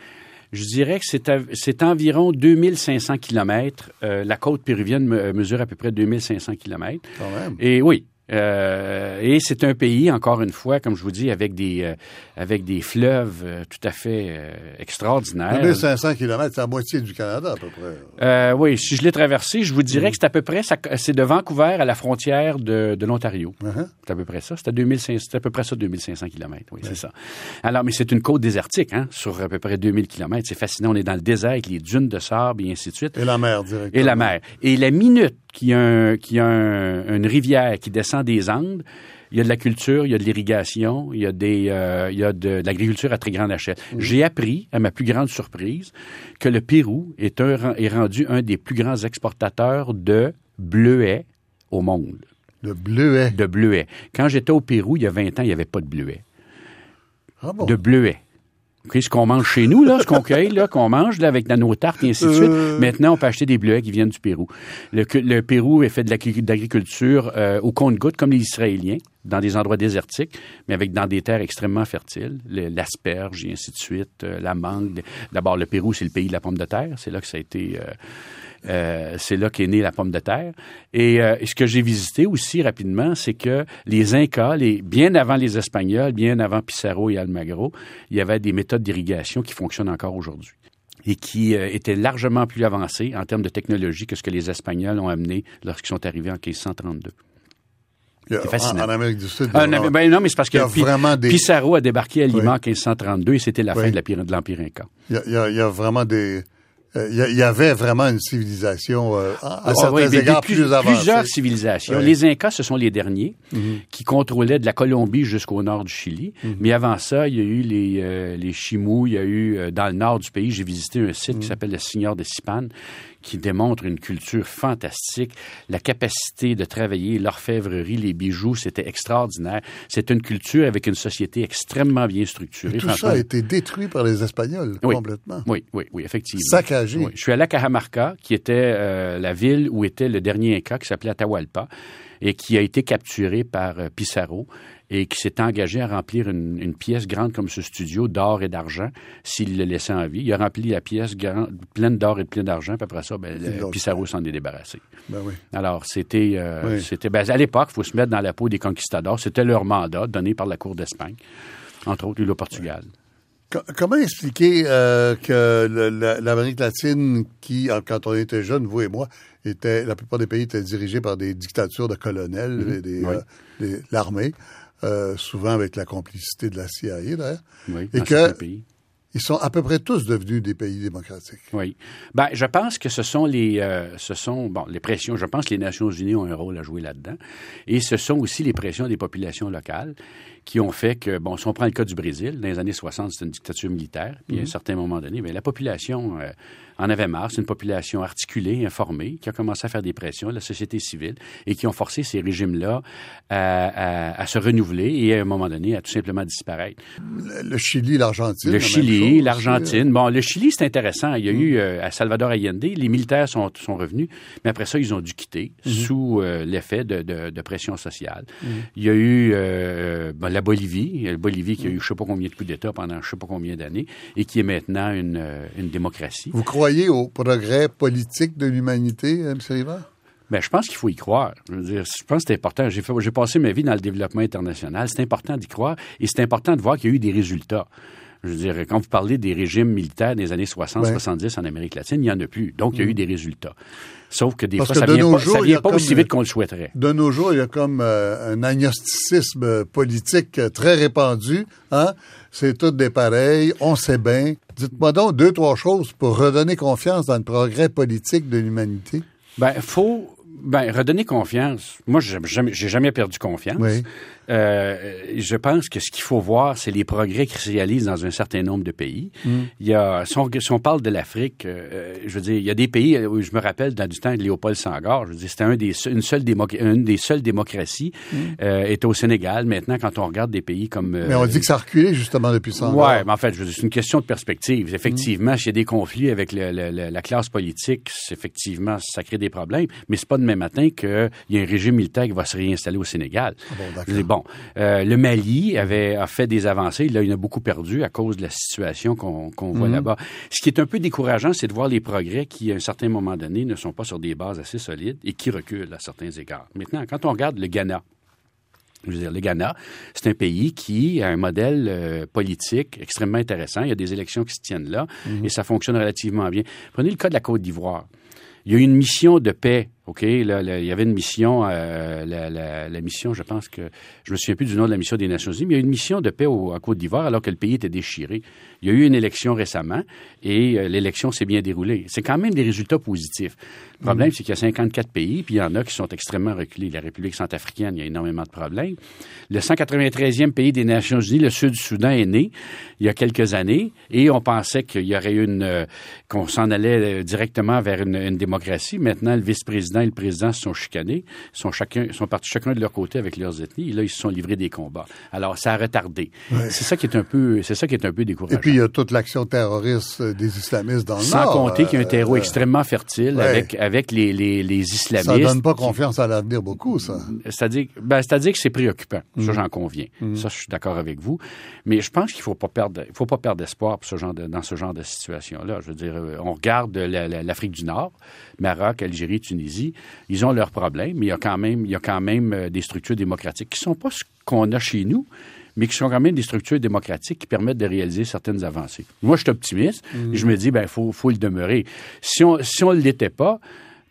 je dirais que c'est, environ 2500 kilomètres. Euh, la côte péruvienne me- mesure à peu près 2500 kilomètres. Quand même. Et oui. Euh, et c'est un pays, encore une fois, comme je vous dis, avec des, euh, avec des fleuves euh, tout à fait extraordinaires. 2500 km, c'est la moitié du Canada à peu près. Oui, si je l'ai traversé, je vous dirais Mm. que c'est à peu près, c'est de Vancouver à la frontière de, de l'Ontario. Uh-huh. C'est à peu près ça. C'est à, 2500 c'est à peu près ça, 2500 km. Oui, c'est ça. Alors, mais c'est une côte désertique, hein, sur à peu près 2000 km. C'est fascinant. On est dans le désert avec les dunes de sable et ainsi de suite. Et la mer, directement. Et la mer. Et la minute qu'il y a, un- qu'il y a un- une rivière qui descend des Andes, il y a de la culture, il y a de l'irrigation, il y a, des, euh, il y a de, de l'agriculture à très grande échelle. J'ai appris, à ma plus grande surprise, que le Pérou est, un, est rendu un des plus grands exportateurs de bleuets au monde Le bleuet. de bleuets. Quand j'étais au Pérou, il y a 20 ans, il n'y avait pas de bleuets. Ah bon? De bleuets. OK, ce qu'on mange chez nous, là, ce qu'on cueille, là, qu'on mange là, avec nos tartes et ainsi de suite. Euh. Maintenant, on peut acheter des bleuets qui viennent du Pérou. Le, le Pérou est fait de l'agri- d'agriculture euh, au compte-goutte, comme les Israéliens, dans des endroits désertiques, mais avec dans des terres extrêmement fertiles. Le- L'asperge et ainsi de suite, euh, la mangue. D'abord, le Pérou, c'est le pays de la pomme de terre. C'est là que ça a été... euh, c'est là qu'est née la pomme de terre. Et, euh, et ce que j'ai visité aussi rapidement, c'est que les Incas, les, bien avant les Espagnols, bien avant Pissarro et Almagro, il y avait des méthodes d'irrigation qui fonctionnent encore aujourd'hui et qui euh, étaient largement plus avancées en termes de technologie que ce que les Espagnols ont amené lorsqu'ils sont arrivés en 1532. Il y a- c'est fascinant. En, en Amérique du Sud. Ah, non, ben non, mais c'est parce que a Pi- vraiment des- Pissarro a débarqué à Lima Oui. en 1532 et c'était la Oui. fin de la pyra- de l'Empire Inca. il y a- il y vraiment des, il y, avait vraiment une civilisation euh, à Ah, certains oui, égards depuis plus avancée. Plusieurs civilisations. Les Incas, ce sont les derniers Mhm. qui contrôlaient de la Colombie jusqu'au nord du Chili. Mhm. Mais avant ça, il y a eu les, euh, les Chimous, il y a eu euh, dans le nord du pays, j'ai visité un site Mhm. qui s'appelle le Signor de Sipan qui démontre une culture fantastique, la capacité de travailler l'orfèvrerie, les bijoux, c'était extraordinaire. C'est une culture avec une société extrêmement bien structurée. Et tout ça a été détruit par les Espagnols Oui. complètement. Oui, oui, oui, effectivement. Saccagé. Oui. Je suis allé à Cajamarca, qui était euh, la ville où était le dernier Inca, qui s'appelait Atahualpa, et qui a été capturé par euh, Pissarro et qui s'est engagé à remplir une, une pièce grande comme ce studio d'or et d'argent s'il le laissait en vie. Il a rempli la pièce grand- pleine d'or et pleine d'argent, puis après ça, ben, Pissarro s'en est débarrassé. Ben oui. Alors, c'était, euh, Oui. c'était ben, à l'époque, il faut se mettre dans la peau des conquistadors. C'était leur mandat donné par la Cour d'Espagne, entre autres, et le Portugal. Co- Comment expliquer euh, que l'Amérique latine, qui, quand on était jeunes, vous et moi, était, la plupart des pays étaient dirigés par des dictatures de colonels Mhm. Oui. euh, l'armée, euh, souvent avec la complicité de la CIA, d'ailleurs. Oui, Et que- pays. Ils sont à peu près tous devenus des pays démocratiques. Oui. Ben, je pense que ce sont les, euh, ce sont, bon, les pressions. Je pense que les Nations Unies ont un rôle à jouer là-dedans. Et ce sont aussi les pressions des populations locales qui ont fait que, bon, si on prend le cas du Brésil, dans les années 60, c'était une dictature militaire. Puis à un certain moment donné, ben, la population euh, en avait marre. C'est une population articulée, informée, qui a commencé à faire des pressions, la société civile, et qui ont forcé ces régimes-là à, à- à se renouveler et à un moment donné à tout simplement disparaître. Le, le Chili, l'Argentine. Le Chili, euh, l'Argentine. Bon, le Chili, c'est intéressant. Il y a Mm. eu euh, à Salvador Allende, les militaires sont, sont revenus, mais après ça, ils ont dû quitter Mm-hmm. sous euh, l'effet de, de- de pression sociale. Il y a eu euh, ben, la Bolivie, la Bolivie Mm. qui a eu je sais pas combien de coups d'État pendant je sais pas combien d'années et qui est maintenant une, euh, une démocratie. Vous croyez au progrès politique de l'humanité, M. Rivard? Ben, je pense qu'il faut y croire. Je, veux dire, je pense que c'est important. J'ai, fait, j'ai passé ma vie dans le développement international. C'est important d'y croire et c'est important de voir qu'il y a eu des résultats. Je veux dire, quand vous parlez des régimes militaires des années 60, Ouais. 70 en Amérique latine, il n'y en a plus. Donc, il y a eu des résultats. Sauf que des Parce fois, que ça de vient nos pas, jours, ça vient a pas aussi vite qu'on le souhaiterait. De nos jours, il y a comme euh, un agnosticisme politique très répandu. Hein? C'est tous des pareils, on sait bien. Dites-moi donc deux, trois choses pour redonner confiance dans le progrès politique de l'humanité. Ben, faut ben, redonner confiance. Moi, j'ai jamais, jamais perdu confiance. Oui. Euh, je pense que ce qu'il faut voir, c'est les progrès qui se réalisent dans un certain nombre de pays. Il y a, si on, si on parle de l'Afrique, euh, je veux dire, il y a des pays où je me rappelle dans du temps de Léopold Senghor, je veux dire, c'était un des, se- une, seule une des seules démocraties, euh, était au Sénégal. Maintenant, quand on regarde des pays comme... euh, Mais on dit que ça a reculé justement depuis 100 ans. Ouais, mais en fait, c'est une question de perspective. Effectivement, s'il y a des conflits avec le- le- le- la classe politique, effectivement, ça crée des problèmes. Mais c'est pas demain matin qu'il y a un régime militaire qui va se réinstaller au Sénégal. Ah bon, bon, euh, le Mali avait a fait des avancées. Là, il en a beaucoup perdu à cause de la situation qu'on voit Mhm. là-bas. Ce qui est un peu décourageant, c'est de voir les progrès qui, à un certain moment donné, ne sont pas sur des bases assez solides et qui reculent à certains égards. Maintenant, quand on regarde le Ghana, je veux dire, le Ghana, c'est un pays qui a un modèle euh, politique extrêmement intéressant. Il y a des élections qui se tiennent là et ça fonctionne relativement bien. Prenez le cas de la Côte d'Ivoire. Il y a eu une mission de paix, OK? Là, là, il y avait une mission, euh, la, la- la mission, je pense que, je me souviens plus du nom de la mission des Nations Unies, mais il y a eu une mission de paix au, en Côte d'Ivoire alors que le pays était déchiré. Il y a eu une élection récemment et euh, l'élection s'est bien déroulée. C'est quand même des résultats positifs. Le problème, c'est qu'il y a 54 pays, puis il y en a qui sont extrêmement reculés. La République centrafricaine, il y a énormément de problèmes. Le 193e pays des Nations Unies, le Sud-Soudan, est né il y a quelques années, et on pensait qu'il y aurait une, euh, qu'on s'en allait directement vers une, une démocratie. Maintenant, le vice-président et le président se sont chicanés, sont chacun, sont partis chacun de leur côté avec leurs ethnies, et là, ils se sont livrés des combats. Alors, ça a retardé. C'est ça qui est un peu, c'est ça qui est un peu décourageant. Et puis, il y a toute l'action terroriste euh, des islamistes dans le Sans Nord. compter qu'il y a un terreau euh, extrêmement fertile ouais. avec, avec les, les, les Ça islamistes. donne pas confiance à l'avenir beaucoup, ça. C'est-à-dire, ben, c'est-à-dire que c'est préoccupant. Mm. Ça, j'en conviens. Ça, je suis d'accord avec vous. Mais je pense qu'il faut pas perdre, il faut pas perdre espoir pour ce genre de, dans ce genre de situation-là. Je veux dire, euh, on regarde la- la- l'Afrique du Nord, Maroc, Algérie, Tunisie. Ils ont leurs problèmes, mais il y a quand même, il y a quand même euh, des structures démocratiques qui sont pas ce qu'on a chez nous, mais qui sont quand même des structures démocratiques qui permettent de réaliser certaines avancées. Moi, je suis optimiste. et je me dis, ben, faut, faut le demeurer. Si on, si on ne l'était pas,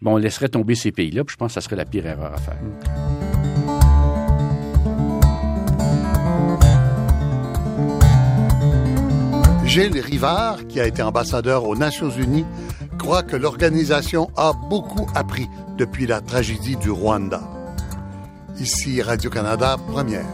bon, on laisserait tomber ces pays-là, puis je pense que ça serait la pire erreur à faire. Gilles Rivard, qui a été ambassadeur aux Nations Unies, croit que l'organisation a beaucoup appris depuis la tragédie du Rwanda. Ici Radio-Canada, première.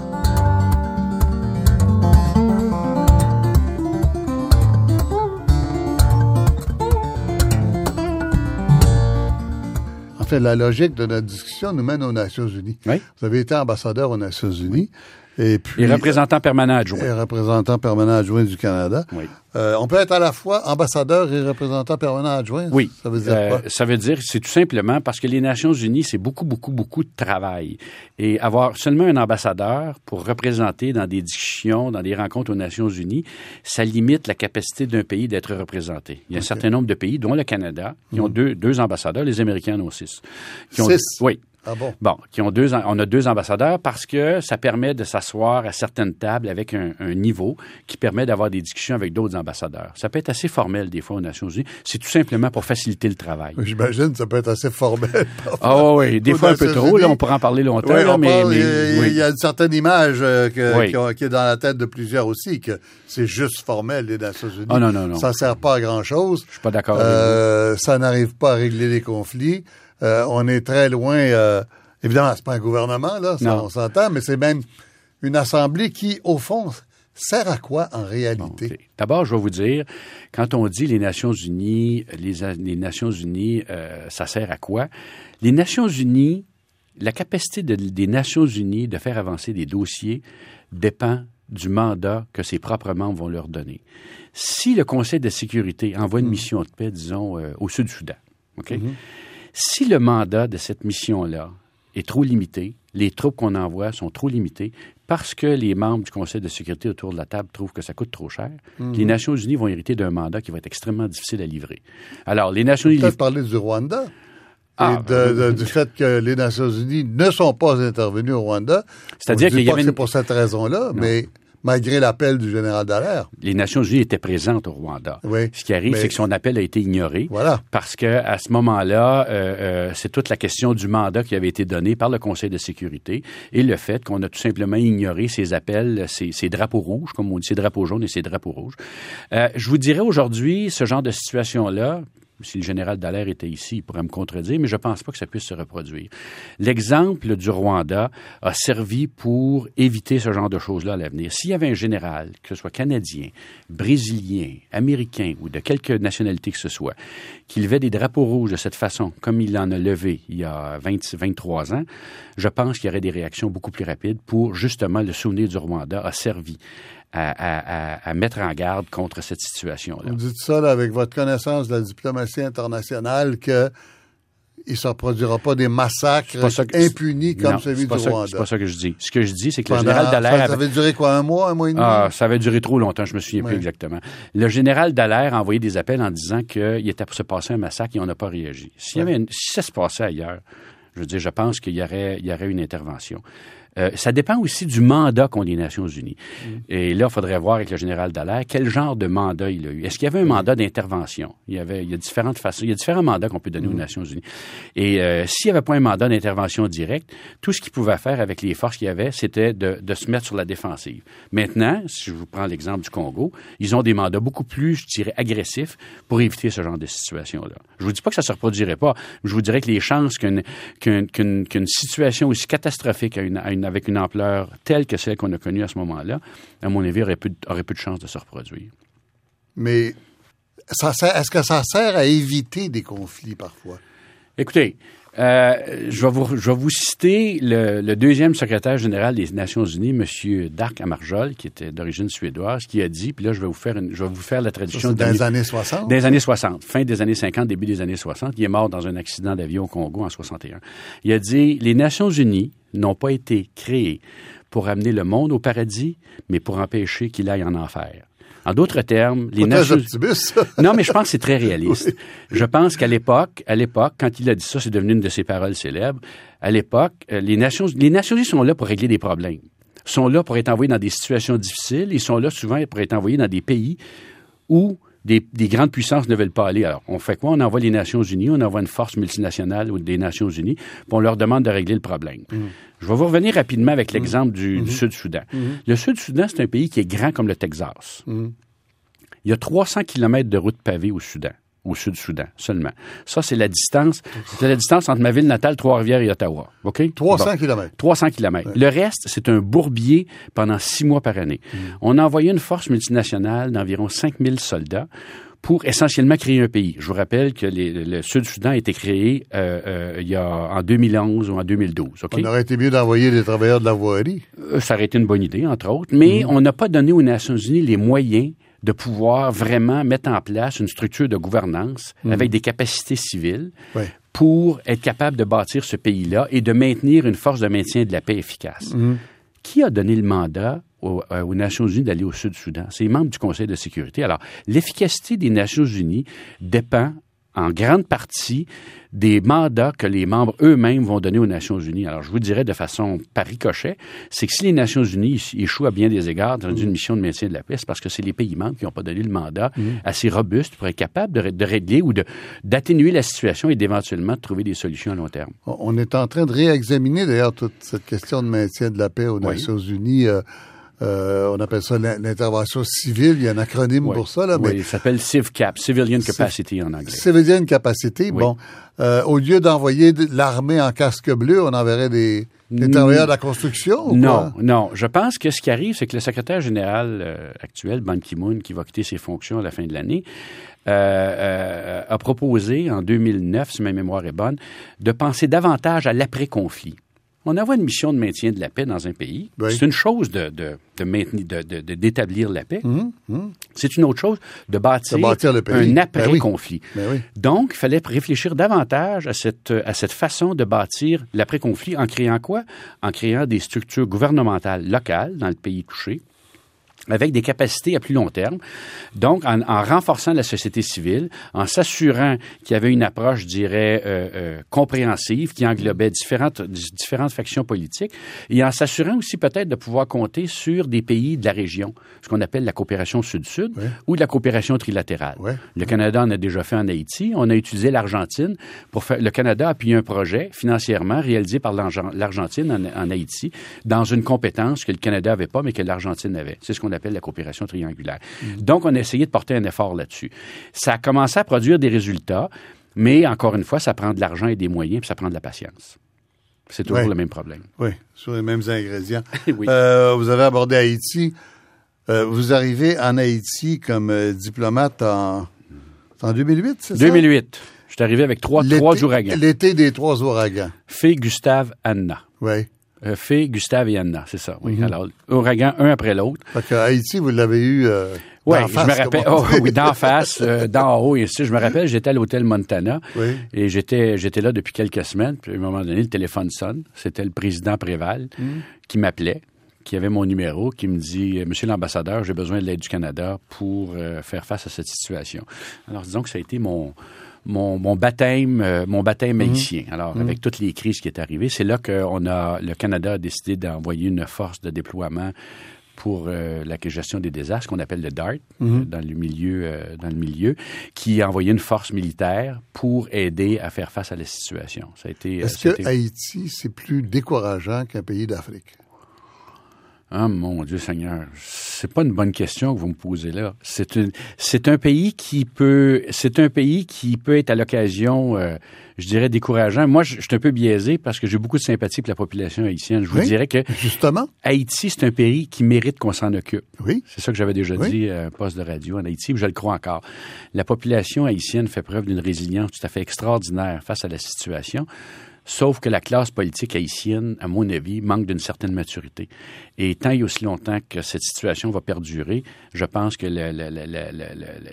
En fait, la logique de notre discussion nous mène aux Nations Unies. Oui. Vous avez été ambassadeur aux Nations Unies. Et puis, Et représentant permanent adjoint. et représentant permanent adjoint du Canada. Oui. Euh, on peut être à la fois ambassadeur et représentant permanent adjoint. Oui. Ça veut dire Euh, quoi? ça veut dire, c'est tout simplement parce que les Nations Unies, c'est beaucoup, beaucoup, beaucoup de travail. Et avoir seulement un ambassadeur pour représenter dans des discussions, dans des rencontres aux Nations Unies, ça limite la capacité d'un pays d'être représenté. Il y a un certain nombre de pays, dont le Canada, qui ont deux, deux ambassadeurs, les Américains en ont six. Qui ont, Mhm. Six? Oui. Ah bon? Bon, qui ont deux, on a deux ambassadeurs parce que ça permet de s'asseoir à certaines tables avec un, un niveau qui permet d'avoir des discussions avec d'autres ambassadeurs. Ça peut être assez formel des fois aux Nations Unies. C'est tout simplement pour faciliter le travail. J'imagine que ça peut être assez formel. Ah oui, des fois un peu trop, là, on pourra en parler longtemps, Oui, là, on mais, parle, mais- il, y a- oui. il y a une certaine image euh, que- Oui. qui, qui est dans la tête de plusieurs aussi, que c'est juste formel, les Nations Unies. Ah, non, non, non. Ça sert pas à grand-chose. Je suis pas d'accord avec Euh, ça n'arrive pas à régler les conflits. Euh, on est très loin. euh, évidemment, c'est pas un gouvernement, là, ça, on s'entend, mais c'est même une assemblée qui, au fond, sert à quoi en réalité? D'abord, je vais vous dire, quand on dit les Nations Unies, les, les Nations Unies, euh, ça sert à quoi? Les Nations Unies, la capacité de- des Nations Unies de faire avancer des dossiers dépend du mandat que ses propres membres vont leur donner. Si le Conseil de sécurité envoie une mission de paix, disons, euh, au Sud-Soudan, OK? Si le mandat de cette mission-là est trop limité, les troupes qu'on envoie sont trop limitées parce que les membres du Conseil de sécurité autour de la table trouvent que ça coûte trop cher, les Nations unies vont hériter d'un mandat qui va être extrêmement difficile à livrer. Alors, les Nations unies... Peut-être parler du Rwanda. Ah, et de- de- du fait que les Nations Unies ne sont pas intervenues au Rwanda. C'est-à-dire qu'il y avait une- c'est pour cette raison-là, mais malgré l'appel du général Dallaire. les Nations unies étaient présentes au Rwanda. Oui, Ce qui arrive, mais- c'est que son appel a été ignoré. Voilà. Parce que à ce moment-là, euh, euh, c'est toute la question du mandat qui avait été donné par le Conseil de sécurité et le fait qu'on a tout simplement ignoré ces appels, ces, ces drapeaux rouges, comme on dit, ces drapeaux jaunes et ces drapeaux rouges. Euh, je vous dirais aujourd'hui, ce genre de situation-là, si le général Dallaire était ici, il pourrait me contredire, mais je pense pas que ça puisse se reproduire. L'exemple du Rwanda a servi pour éviter ce genre de choses-là à l'avenir. S'il y avait un général, que ce soit canadien, brésilien, américain ou de quelque nationalité que ce soit, qui levait des drapeaux rouges de cette façon, comme il en a levé il y a 20, 23 ans, je pense qu'il y aurait des réactions beaucoup plus rapides pour justement le souvenir du Rwanda a servi à, à- à- à mettre en garde contre cette situation-là. Vous dites ça là, avec votre connaissance de la diplomatie internationale que il ne se reproduira pas des massacres pas que- impunis comme Non, celui du Rwanda. C'est pas ça que je dis. Ce que je dis, c'est que le général Dallaire... ça, ça avait- duré quoi, un mois, un mois et demi? Ah, ça avait duré trop longtemps, je me souviens Oui. plus exactement. Le général Dallaire a envoyé des appels en disant qu'il était pour se passer un massacre et on n'a pas réagi. S'il y avait une- si ça se passait ailleurs, je veux dire, je pense qu'il y aurait, il y aurait une intervention. Euh, ça dépend aussi du mandat qu'ont les Nations Unies. Mm. Et là, il faudrait voir avec le général Dallaire quel genre de mandat il a eu. Est-ce qu'il y avait un mandat d'intervention? Il y avait, il y a différentes façons, il y a différents mandats qu'on peut donner aux Mm. Nations Unies. Et euh, s'il n'y avait pas un mandat d'intervention directe, tout ce qu'il pouvait faire avec les forces qu'il y avait, c'était de, de se mettre sur la défensive. Maintenant, si je vous prends l'exemple du Congo, ils ont des mandats beaucoup plus, je dirais, agressifs pour éviter ce genre de situation-là. Je vous dis pas que ça se reproduirait pas. Je vous dirais que les chances qu'une situation aussi catastrophique à une- à une- avec une ampleur telle que celle qu'on a connue à ce moment-là, à mon avis, aurait de- aurait de chances de se reproduire. Mais est-ce que ça sert à éviter des conflits parfois? Écoutez, euh, je, vais vous, je vais vous citer le, le deuxième secrétaire général des Nations Unies, M. Dark Amarjol, qui était d'origine suédoise, qui a dit, puis là, je vais vous faire, une, je vais vous faire la traduction dans les années 60? des années 60, fin des années 50, début des années 60. Il est mort dans un accident d'avion au Congo en 61. Il a dit, les Nations Unies n'ont pas été créées pour amener le monde au paradis, mais pour empêcher qu'il aille en enfer. En d'autres termes, les Nations non, mais je pense que c'est très réaliste. Je pense qu'à l'époque, à l'époque, quand il a dit ça, c'est devenu une de ses paroles célèbres. À l'époque, euh, les Nations, les Nations Unies sont là pour régler des problèmes. Sont là pour être envoyés dans des situations difficiles. Ils sont là souvent pour être envoyés dans des pays où des, des grandes puissances ne veulent pas aller. Alors, on fait quoi? On envoie les Nations Unies, on envoie une force multinationale ou des Nations Unies, puis on leur demande de régler le problème. Je vais vous revenir rapidement avec l'exemple du, du Sud-Soudan. Le Sud-Soudan, c'est un pays qui est grand comme le Texas. Il y a 300 kilomètres de routes pavées au Soudan, au Sud-Soudan seulement. Ça, c'est la distance, c'est la distance entre ma ville natale, Trois-Rivières et Ottawa. OK? 300 km. 300 km. Le reste, c'est un bourbier pendant six mois par année. Mm. On a envoyé une force multinationale d'environ 5000 soldats pour essentiellement créer un pays. Je vous rappelle que les- le Sud-Soudan a été créé euh, euh, il y a en 2011 ou en 2012. OK? On aurait été mieux d'envoyer des travailleurs de la voirie. Euh, Ça aurait été une bonne idée, entre autres, mais on n'a pas donné aux Nations Unies les moyens de pouvoir vraiment mettre en place une structure de gouvernance avec des capacités civiles pour être capable de bâtir ce pays-là et de maintenir une force de maintien de la paix efficace. Qui a donné le mandat aux, euh, aux Nations Unies d'aller au Sud-Soudan? C'est les membres du Conseil de sécurité. Alors, l'efficacité des Nations Unies dépend en grande partie des mandats que les membres eux-mêmes vont donner aux Nations Unies. Alors, je vous dirais de façon par ricochet, c'est que si les Nations Unies échouent à bien des égards dans une mission de maintien de la paix, c'est parce que c'est les pays membres qui n'ont pas donné le mandat assez robuste pour être capable de, ré- de régler ou d'atténuer la situation et d'éventuellement trouver des solutions à long terme. On on est en train de réexaminer d'ailleurs toute cette question de maintien de la paix aux Oui. Nations Unies. Euh, euh, on appelle ça l'in- l'intervention civile. Il y a un acronyme Oui. pour ça, là, Oui, mais il s'appelle CivCap, Civilian Capacity en anglais. civilian capacity. Oui. Bon, euh, au lieu d'envoyer de l'armée en casque bleu, on enverrait des, des travailleurs de la construction. ou Non, quoi? non. Je pense que ce qui arrive, c'est que le secrétaire général euh, actuel, Ban Ki-moon, qui va quitter ses fonctions à la fin de l'année, euh, euh, a proposé en 2009, si ma mémoire est bonne, de penser davantage à l'après-conflit. On envoie une mission de maintien de la paix dans un pays. Oui. C'est une chose de, de, de maintenir, de, de- de- d'établir la paix. Hum, hum. C'est une autre chose de bâtir, De bâtir le pays. un Ben après-conflit. Ben oui. Donc, il fallait réfléchir davantage à cette, à cette façon de bâtir l'après-conflit en créant quoi? En créant des structures gouvernementales locales dans le pays touché avec des capacités à plus long terme. Donc, en, en renforçant la société civile, en s'assurant qu'il y avait une approche, je dirais, euh, euh, compréhensive, qui englobait différentes, différentes factions politiques, et en s'assurant aussi peut-être de pouvoir compter sur des pays de la région, ce qu'on appelle la coopération sud-sud ou de la coopération trilatérale. Le Canada en a déjà fait en Haïti. On a utilisé l'Argentine pour faire. Le Canada a appuyé un projet financièrement réalisé par l'Argen- l'Argentine en, en Haïti dans une compétence que le Canada avait pas, mais que l'Argentine avait. C'est ce qu'on appelle la coopération triangulaire. Donc, on a essayé de porter un effort là-dessus. Ça a commencé à produire des résultats, mais encore une fois, ça prend de l'argent et des moyens, puis ça prend de la patience. C'est toujours le même problème. Oui, sur les mêmes ingrédients. Oui. Euh, vous avez abordé Haïti. Euh, vous arrivez en Haïti comme euh, diplomate en, en 2008, c'est ça? 2008. Je suis arrivé avec trois, trois ouragans. L'été des trois ouragans. Fée, Gustave, Anna. Oui. Euh, Fée, Gustave et Anna, c'est ça. Oui. Alors, ouragan un après l'autre. Fait que Haïti, vous l'avez eu euh, Oui, d'en je face, me rappelle. Oh, oui, d'en face, euh, d'en haut et ainsi. Je me rappelle, j'étais à l'hôtel Montana Oui. et j'étais j'étais là depuis quelques semaines. Puis à un moment donné, le téléphone sonne. C'était le président Préval qui m'appelait, qui avait mon numéro, qui me dit Monsieur l'ambassadeur, j'ai besoin de l'aide du Canada pour euh, faire face à cette situation. Alors disons que ça a été mon mon, mon baptême, euh, mon baptême haïtien. Alors, avec toutes les crises qui est arrivées, c'est là que on a, le Canada a décidé d'envoyer une force de déploiement pour euh, la gestion des désastres qu'on appelle le DART euh, dans le milieu euh, dans le milieu qui a envoyé une force militaire pour aider à faire face à la situation. Ça a été Est-ce que Haïti, c'est plus décourageant qu'un pays d'Afrique? Ah, mon Dieu Seigneur, c'est pas une bonne question que vous me posez là. C'est c'est un pays qui peut, c'est un pays qui peut être à l'occasion, euh, je dirais décourageant. Moi, je, je suis un peu biaisé parce que j'ai beaucoup de sympathie pour la population haïtienne. Je vous Oui. dirais que Justement? Haïti, c'est un pays qui mérite qu'on s'en occupe. Oui. C'est ça que j'avais déjà Oui. dit à un poste de radio en Haïti, je le crois encore. La population haïtienne fait preuve d'une résilience tout à fait extraordinaire face à la situation. Sauf que la classe politique haïtienne, à mon avis, manque d'une certaine maturité. Et tant et aussi longtemps que cette situation va perdurer, je pense que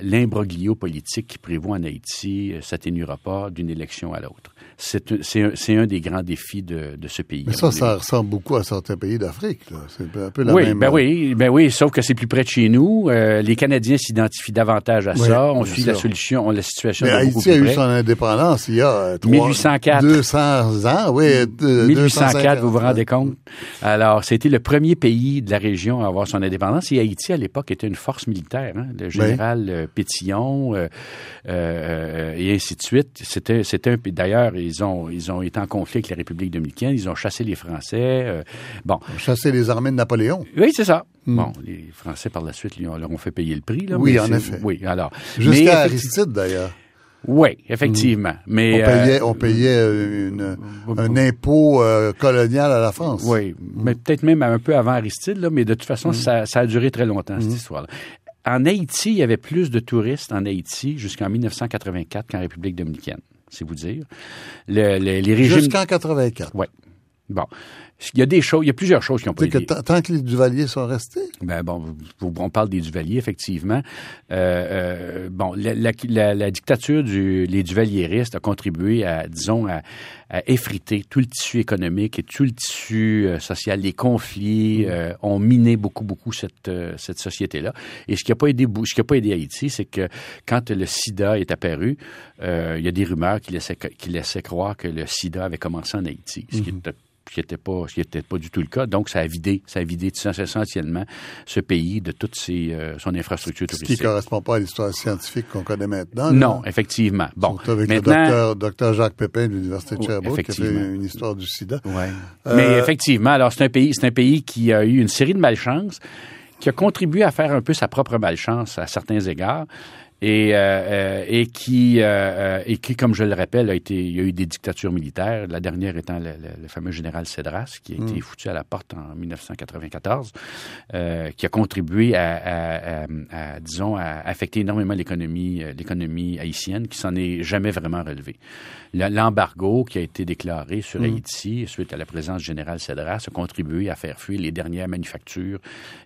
l'imbroglio politique qui prévaut en Haïti euh, s'atténuera pas d'une élection à l'autre. C'est un, des grands défis de, de ce pays. Mais ça, ça ressemble beaucoup à certains pays d'Afrique. C'est un peu la Oui, même... ben oui, ben oui, sauf que c'est plus près de chez nous. Euh, les Canadiens s'identifient davantage à Oui, ça. On suit la solution, on la situation Mais de Haïti a eu son indépendance il y a euh, trois- 1804. 200 ans, oui. euh, 1804, vous vous 250 rendez compte? Alors, c'était le premier pays de la région à avoir son indépendance. Et Haïti, à l'époque, était une force militaire. hein. Le général euh, Pétillon euh, euh, et ainsi de suite. C'était, c'était un pays. D'ailleurs, ils ont, ils ont été en conflit avec la République dominicaine. Ils ont chassé les Français. euh, bon, Chasser les armées de Napoléon. oui, c'est ça. Bon, les Français, par la suite, leur ont fait payer le prix. Là. Oui, en effet. Oui, alors. Jusqu'à Aristide, d'ailleurs. Oui, effectivement. Mais On payait, euh, on payait euh, une- un impôt euh, colonial à la France. Oui, mais peut-être même un peu avant Aristide, là, mais de toute Mm. façon, ça, ça a duré très longtemps, cette histoire-là. En Haïti, il y avait plus de touristes en Haïti jusqu'en 1984 qu'en République dominicaine, c'est vous dire. Le- le- les régimes... Jusqu'en 84. Oui. Bon. Il y a des choses, il y a plusieurs choses qui ont pas sais que été... tant- que les Duvaliers sont restés, Ben bon, vous- on parle des Duvaliers, effectivement. Euh, euh, bon, la, la- la- la dictature du les Duvalieristes a contribué à, disons, à, à effriter tout le tissu économique et tout le tissu euh, social. Les conflits euh, ont miné beaucoup, beaucoup cette cette société-là. Et ce qui n'a pas aidé, ce qui a pas aidé Haïti, c'est que quand le SIDA est apparu, il y a des rumeurs qui laissaient qui laissaient croire que le SIDA avait commencé en Haïti, ce qui ce qui n'était pas, ce qui était pas du tout le cas. Donc, ça a vidé, ça a vidé essentiellement ce pays de toute ses, euh, son infrastructure ce qui touristique. correspond pas à l'histoire scientifique qu'on connaît maintenant. Non, là. effectivement. Bon, Surtout avec maintenant, le docteur, docteur Jacques Pépin de l'Université de Sherbrooke qui a fait une histoire du sida. Ouais. Euh, Mais effectivement, alors c'est un pays, c'est un pays qui a eu une série de malchances, qui a contribué à faire un peu sa propre malchance à certains égards. Et, euh, euh, et qui euh, et qui, comme je le rappelle, a été, il y a eu des dictatures militaires. La dernière étant le, le- le fameux général Cédras, qui a été foutu à la porte en 1994, euh, qui a contribué à, à- à- à, disons, à affecter énormément l'économie, l'économie haïtienne, qui s'en est jamais vraiment relevée. Le- L'embargo qui a été déclaré sur Haïti suite à la présence du général Cédras a contribué à faire fuir les dernières manufactures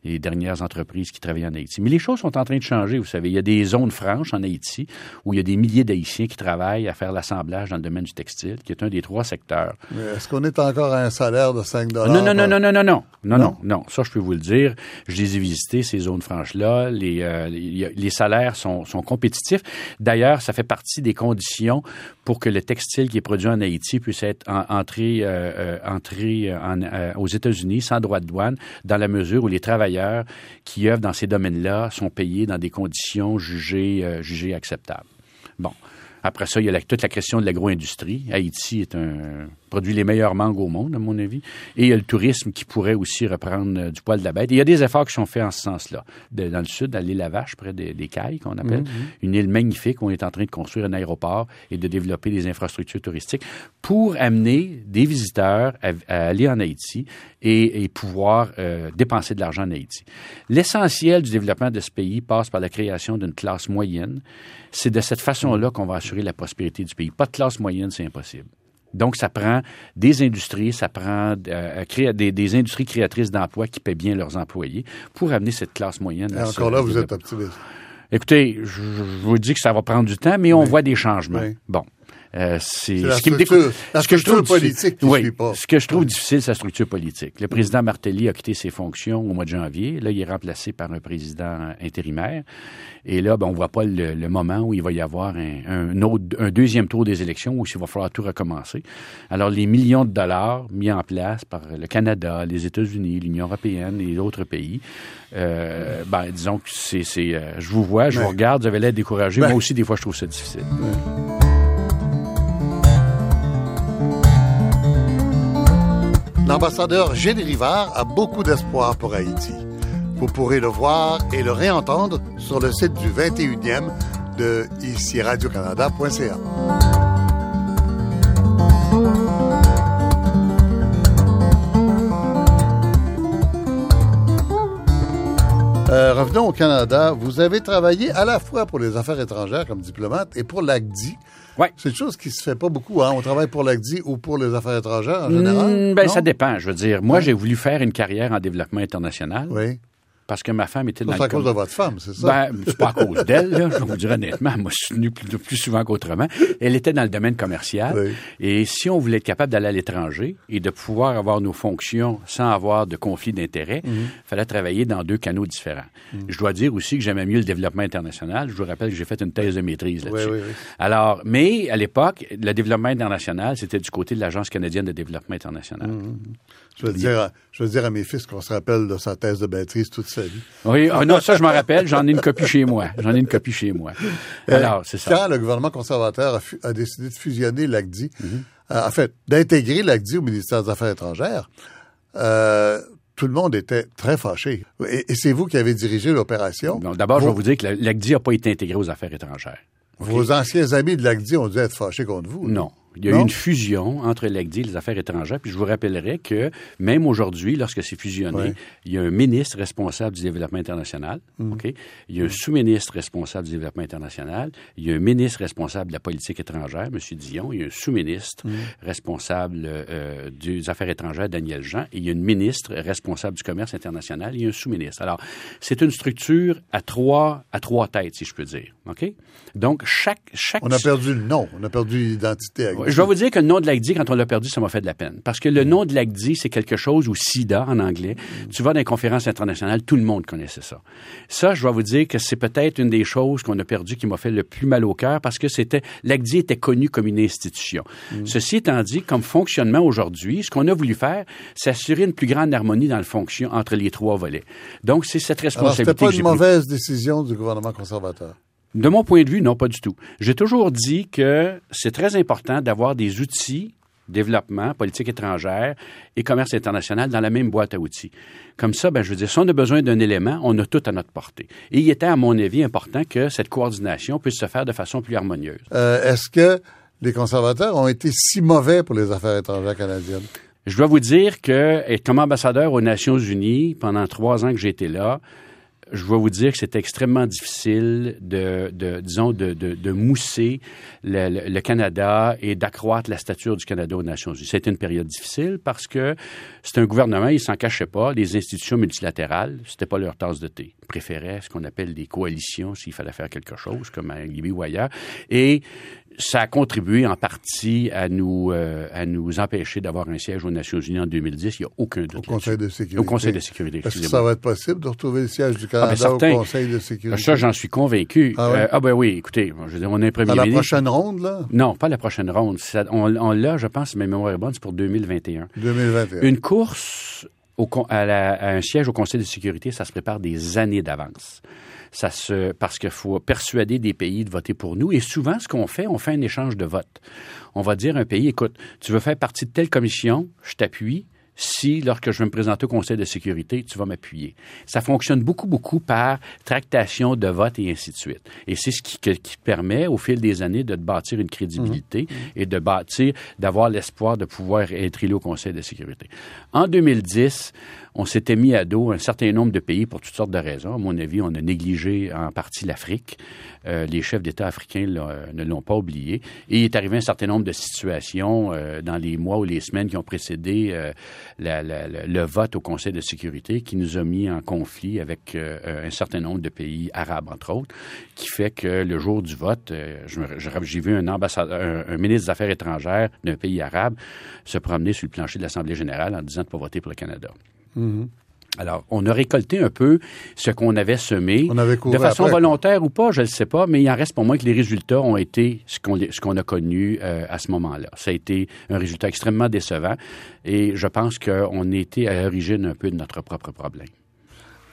les dernières entreprises qui travaillaient en Haïti. Mais les choses sont en train de changer, vous savez. Il y a des zones franches en Haïti où il y a des milliers d'Haïtiens qui travaillent à faire l'assemblage dans le domaine du textile, qui est un des trois secteurs Est-ce qu'on est encore à un salaire de 5 dollars? non, non, non, non, non, non, non, non, Non? non, non. Ça, je peux vous le dire. Je les ai visités, ces zones franches-là. Les, euh, les, les salaires sont, sont compétitifs. D'ailleurs, ça fait partie des conditions pour que le textile qui est produit en Haïti puisse être en- entré, euh, euh, entré en- euh, aux États-Unis sans droit de douane, dans la mesure où les travailleurs qui œuvrent dans ces domaines-là sont payés dans des conditions jugées, euh, jugées acceptables. Bon. Après ça, il y a toute la question de l'agro-industrie. Haïti est un produit les meilleurs mangues au monde, à mon avis. Et il y a le tourisme qui pourrait aussi reprendre euh, du poil de la bête. Et il y a des efforts qui sont faits en ce sens-là. Dans le sud, à l'île La Vache, près des, des Cailles, qu'on appelle, une île magnifique où on est en train de construire un aéroport et de développer des infrastructures touristiques pour amener des visiteurs à, à aller en Haïti et, et pouvoir euh, dépenser de l'argent en Haïti. L'essentiel du développement de ce pays passe par la création d'une classe moyenne. C'est de cette façon-là qu'on va assurer la prospérité du pays. Pas de classe moyenne, c'est impossible. Donc, ça prend des industries, ça prend euh, des, des industries créatrices d'emplois qui paient bien leurs employés pour amener cette classe moyenne. Et encore là, vous êtes optimiste. Écoutez, je, je vous dis que ça va prendre du temps, mais on voit des changements. Oui. Bon. Euh, c'est ce qui me ce que je trouve politique oui, pas. Ce que je trouve difficile, c'est la structure politique. Le président Martelly a quitté ses fonctions au mois de janvier. Là, il est remplacé par un président intérimaire. Et là, ben, on voit pas le, le moment où il va y avoir un, un autre, un deuxième tour des élections où il va falloir tout recommencer. Alors, les millions de dollars mis en place par le Canada, les États-Unis, l'Union européenne et d'autres pays, euh, ben, disons que c'est, euh, je vous vois, je vous regarde, vous avez l'air découragé. Ben. Moi aussi, des fois, je trouve ça difficile. L'ambassadeur Gilles Rivard a beaucoup d'espoir pour Haïti. Vous pourrez le voir et le réentendre sur le site du 21e de ici radiocanada.ca. Euh, revenons au Canada. Vous avez travaillé à la fois pour les affaires étrangères comme diplomate et pour l'ACDI. Ouais. C'est une chose qui se fait pas beaucoup. Hein? On travaille pour l'ACDI ou pour les affaires étrangères en général. Hmm, ben, non? ça dépend. Je veux dire, moi, j'ai voulu faire une carrière en développement international Oui. Parce que ma femme était dans C'est à cause de votre femme, c'est ça? Ben, c'est pas à cause d'elle, je vous dire honnêtement. Moi, je suis venu plus, plus souvent qu'autrement. Elle était dans le domaine commercial. Oui. Et si on voulait être capable d'aller à l'étranger et de pouvoir avoir nos fonctions sans avoir de conflit d'intérêts, il Mhm. fallait travailler dans deux canaux différents. Je dois dire aussi que j'aimais mieux le développement international. Je vous rappelle que j'ai fait une thèse de maîtrise là-dessus. Oui, oui, oui. Alors, mais à l'époque, le développement international, c'était du côté de l'Agence canadienne de développement international. Mhm. Je veux dire, à- je veux dire à mes fils qu'on se rappelle de sa thèse de maîtrise toute sa vie. Oui, ah non, ça, je m'en rappelle. J'en ai une copie chez moi. J'en ai une copie chez moi. Alors, c'est ça. Quand le gouvernement conservateur a, décidé de fusionner l'ACDI, Mhm. euh, en fait, d'intégrer l'ACDI au ministère des Affaires étrangères, euh, tout le monde était très fâché. Et, et c'est vous qui avez dirigé l'opération. D'abord, je vais Vous- dire que la- l'ACDI n'a pas été intégré aux affaires étrangères. Vos anciens amis de l'ACDI ont dû être fâchés contre vous. Non. Il y a eu une fusion entre l'ACDI et les affaires étrangères. Puis je vous rappellerai que même aujourd'hui, lorsque c'est fusionné, il y a un ministre responsable du développement international. Mm. Il y a un sous-ministre responsable du développement international. Il y a un ministre responsable de la politique étrangère, M. Dion. Il y a un sous-ministre mm. responsable euh, des affaires étrangères, Daniel Jean. Et il y a une ministre responsable du commerce international. Il y a un sous-ministre. Alors, c'est une structure à trois, à trois têtes, si je peux dire. OK? Donc, chaque, chaque... On a perdu le nom. On a perdu l'identité. Je vais vous dire que le nom de l'ACDI, quand on l'a perdu, ça m'a fait de la peine. Parce que le nom de l'ACDI, c'est quelque chose, ou SIDA en anglais. Tu vas dans les conférences internationales, tout le monde connaissait ça. Ça, je vais vous dire que c'est peut-être une des choses qu'on a perdu qui m'a fait le plus mal au cœur parce que c'était, l'ACDI était connu comme une institution. Mm. Ceci étant dit, comme fonctionnement aujourd'hui, ce qu'on a voulu faire, c'est assurer une plus grande harmonie dans le fonction entre les trois volets. Donc, c'est cette responsabilité. Alors, c'était pas une mauvaise décision du gouvernement conservateur? De mon point de vue, non, pas du tout. J'ai toujours dit que c'est très important d'avoir des outils développement, politique étrangère et commerce international dans la même boîte à outils. Comme ça, ben, je veux dire, si on a besoin d'un élément, on a tout à notre portée. Et il était, à mon avis, important que cette coordination puisse se faire de façon plus harmonieuse. Euh, est-ce que les conservateurs ont été si mauvais pour les affaires étrangères canadiennes? Je dois vous dire que, comme ambassadeur aux Nations Unies, pendant trois ans que j'étais là, je dois vous dire que c'est extrêmement difficile de, disons, de, mousser le, le, Canada et d'accroître la stature du Canada aux Nations Unies. C'était une période difficile parce que c'est un gouvernement, il s'en cachait pas, les institutions multilatérales, c'était pas leur tasse de thé. Ils préféraient ce qu'on appelle des coalitions s'il fallait faire quelque chose, comme à Libye ou ailleurs. Et ça a contribué en partie à nous, euh, à nous empêcher d'avoir un siège aux Nations Unies en 2010. Il n'y a aucun doute. Au Conseil de sécurité. Au Conseil de sécurité. Est-ce que ça va être possible de retrouver le siège du Canada ah, ben, au Conseil de sécurité? Ça, j'en suis convaincu. Ah, ouais? euh, ah, ben oui, écoutez, je veux dire, on a un premier la prochaine ronde, là? Non, pas la prochaine ronde. on, on l'a, je pense, ma mémoire est bonne, c'est pour 2021. 2021. Une course à un siège au Conseil de sécurité, ça se prépare des années d'avance ça se, parce qu'il faut persuader des pays de voter pour nous. Et souvent, ce qu'on fait, on fait un échange de votes. On va dire à un pays, écoute, tu veux faire partie de telle commission, je t'appuie si, lorsque je vais me présenter au Conseil de sécurité, tu vas m'appuyer. Ça fonctionne beaucoup, beaucoup par tractation de vote et ainsi de suite. Et c'est ce qui, qui, permet, au fil des années, de bâtir une crédibilité mhm. et de bâtir, d'avoir l'espoir de pouvoir être élu au Conseil de sécurité. En 2010, on s'était mis à dos un certain nombre de pays pour toutes sortes de raisons. À mon avis, on a négligé en partie l'Afrique. Euh, les chefs d'État africains ne l'ont pas oublié. Et il est arrivé un certain nombre de situations euh, dans les mois ou les semaines qui ont précédé euh, le vote au Conseil de sécurité qui nous a mis en conflit avec un certain nombre de pays arabes, entre autres, qui fait que le jour du vote, j'ai vu un un, ministre des Affaires étrangères d'un pays arabe se promener sur le plancher de l'Assemblée générale en disant de ne pas voter pour le Canada. Alors, on a récolté un peu ce qu'on avait semé. de façon volontaire ou pas, je ne sais pas, mais il en reste pour moi que les résultats ont été ce qu'on ce qu'on a connu euh, à ce moment-là. Ça a été un résultat extrêmement décevant et je pense qu'on était à l'origine un peu de notre propre problème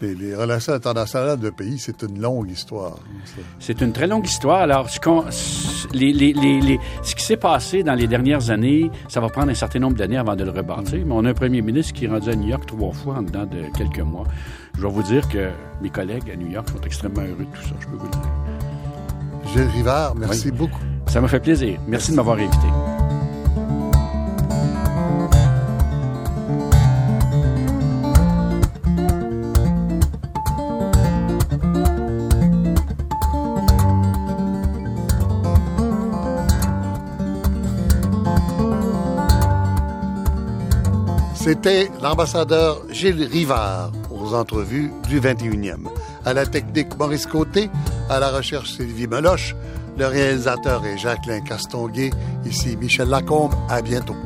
les, relations internationales de pays, c'est une longue histoire. C'est une très longue histoire. Alors, ce, les, les, les, ce qui s'est passé dans les dernières années, ça va prendre un certain nombre d'années avant de le rebâtir. Mais on a un premier ministre qui est rendu à New York trois fois en dedans de quelques mois. Je vais vous dire que mes collègues à New York sont extrêmement heureux de tout ça, je peux vous le dire. Gilles Rivard, merci beaucoup. Ça m'a fait plaisir. merci. de m'avoir invité. C'était l'ambassadeur Gilles Rivard aux entrevues du 21e. À la technique Maurice Côté, à la recherche Sylvie Meloche, le réalisateur est Jacqueline Castonguay, ici Michel Lacombe, à bientôt.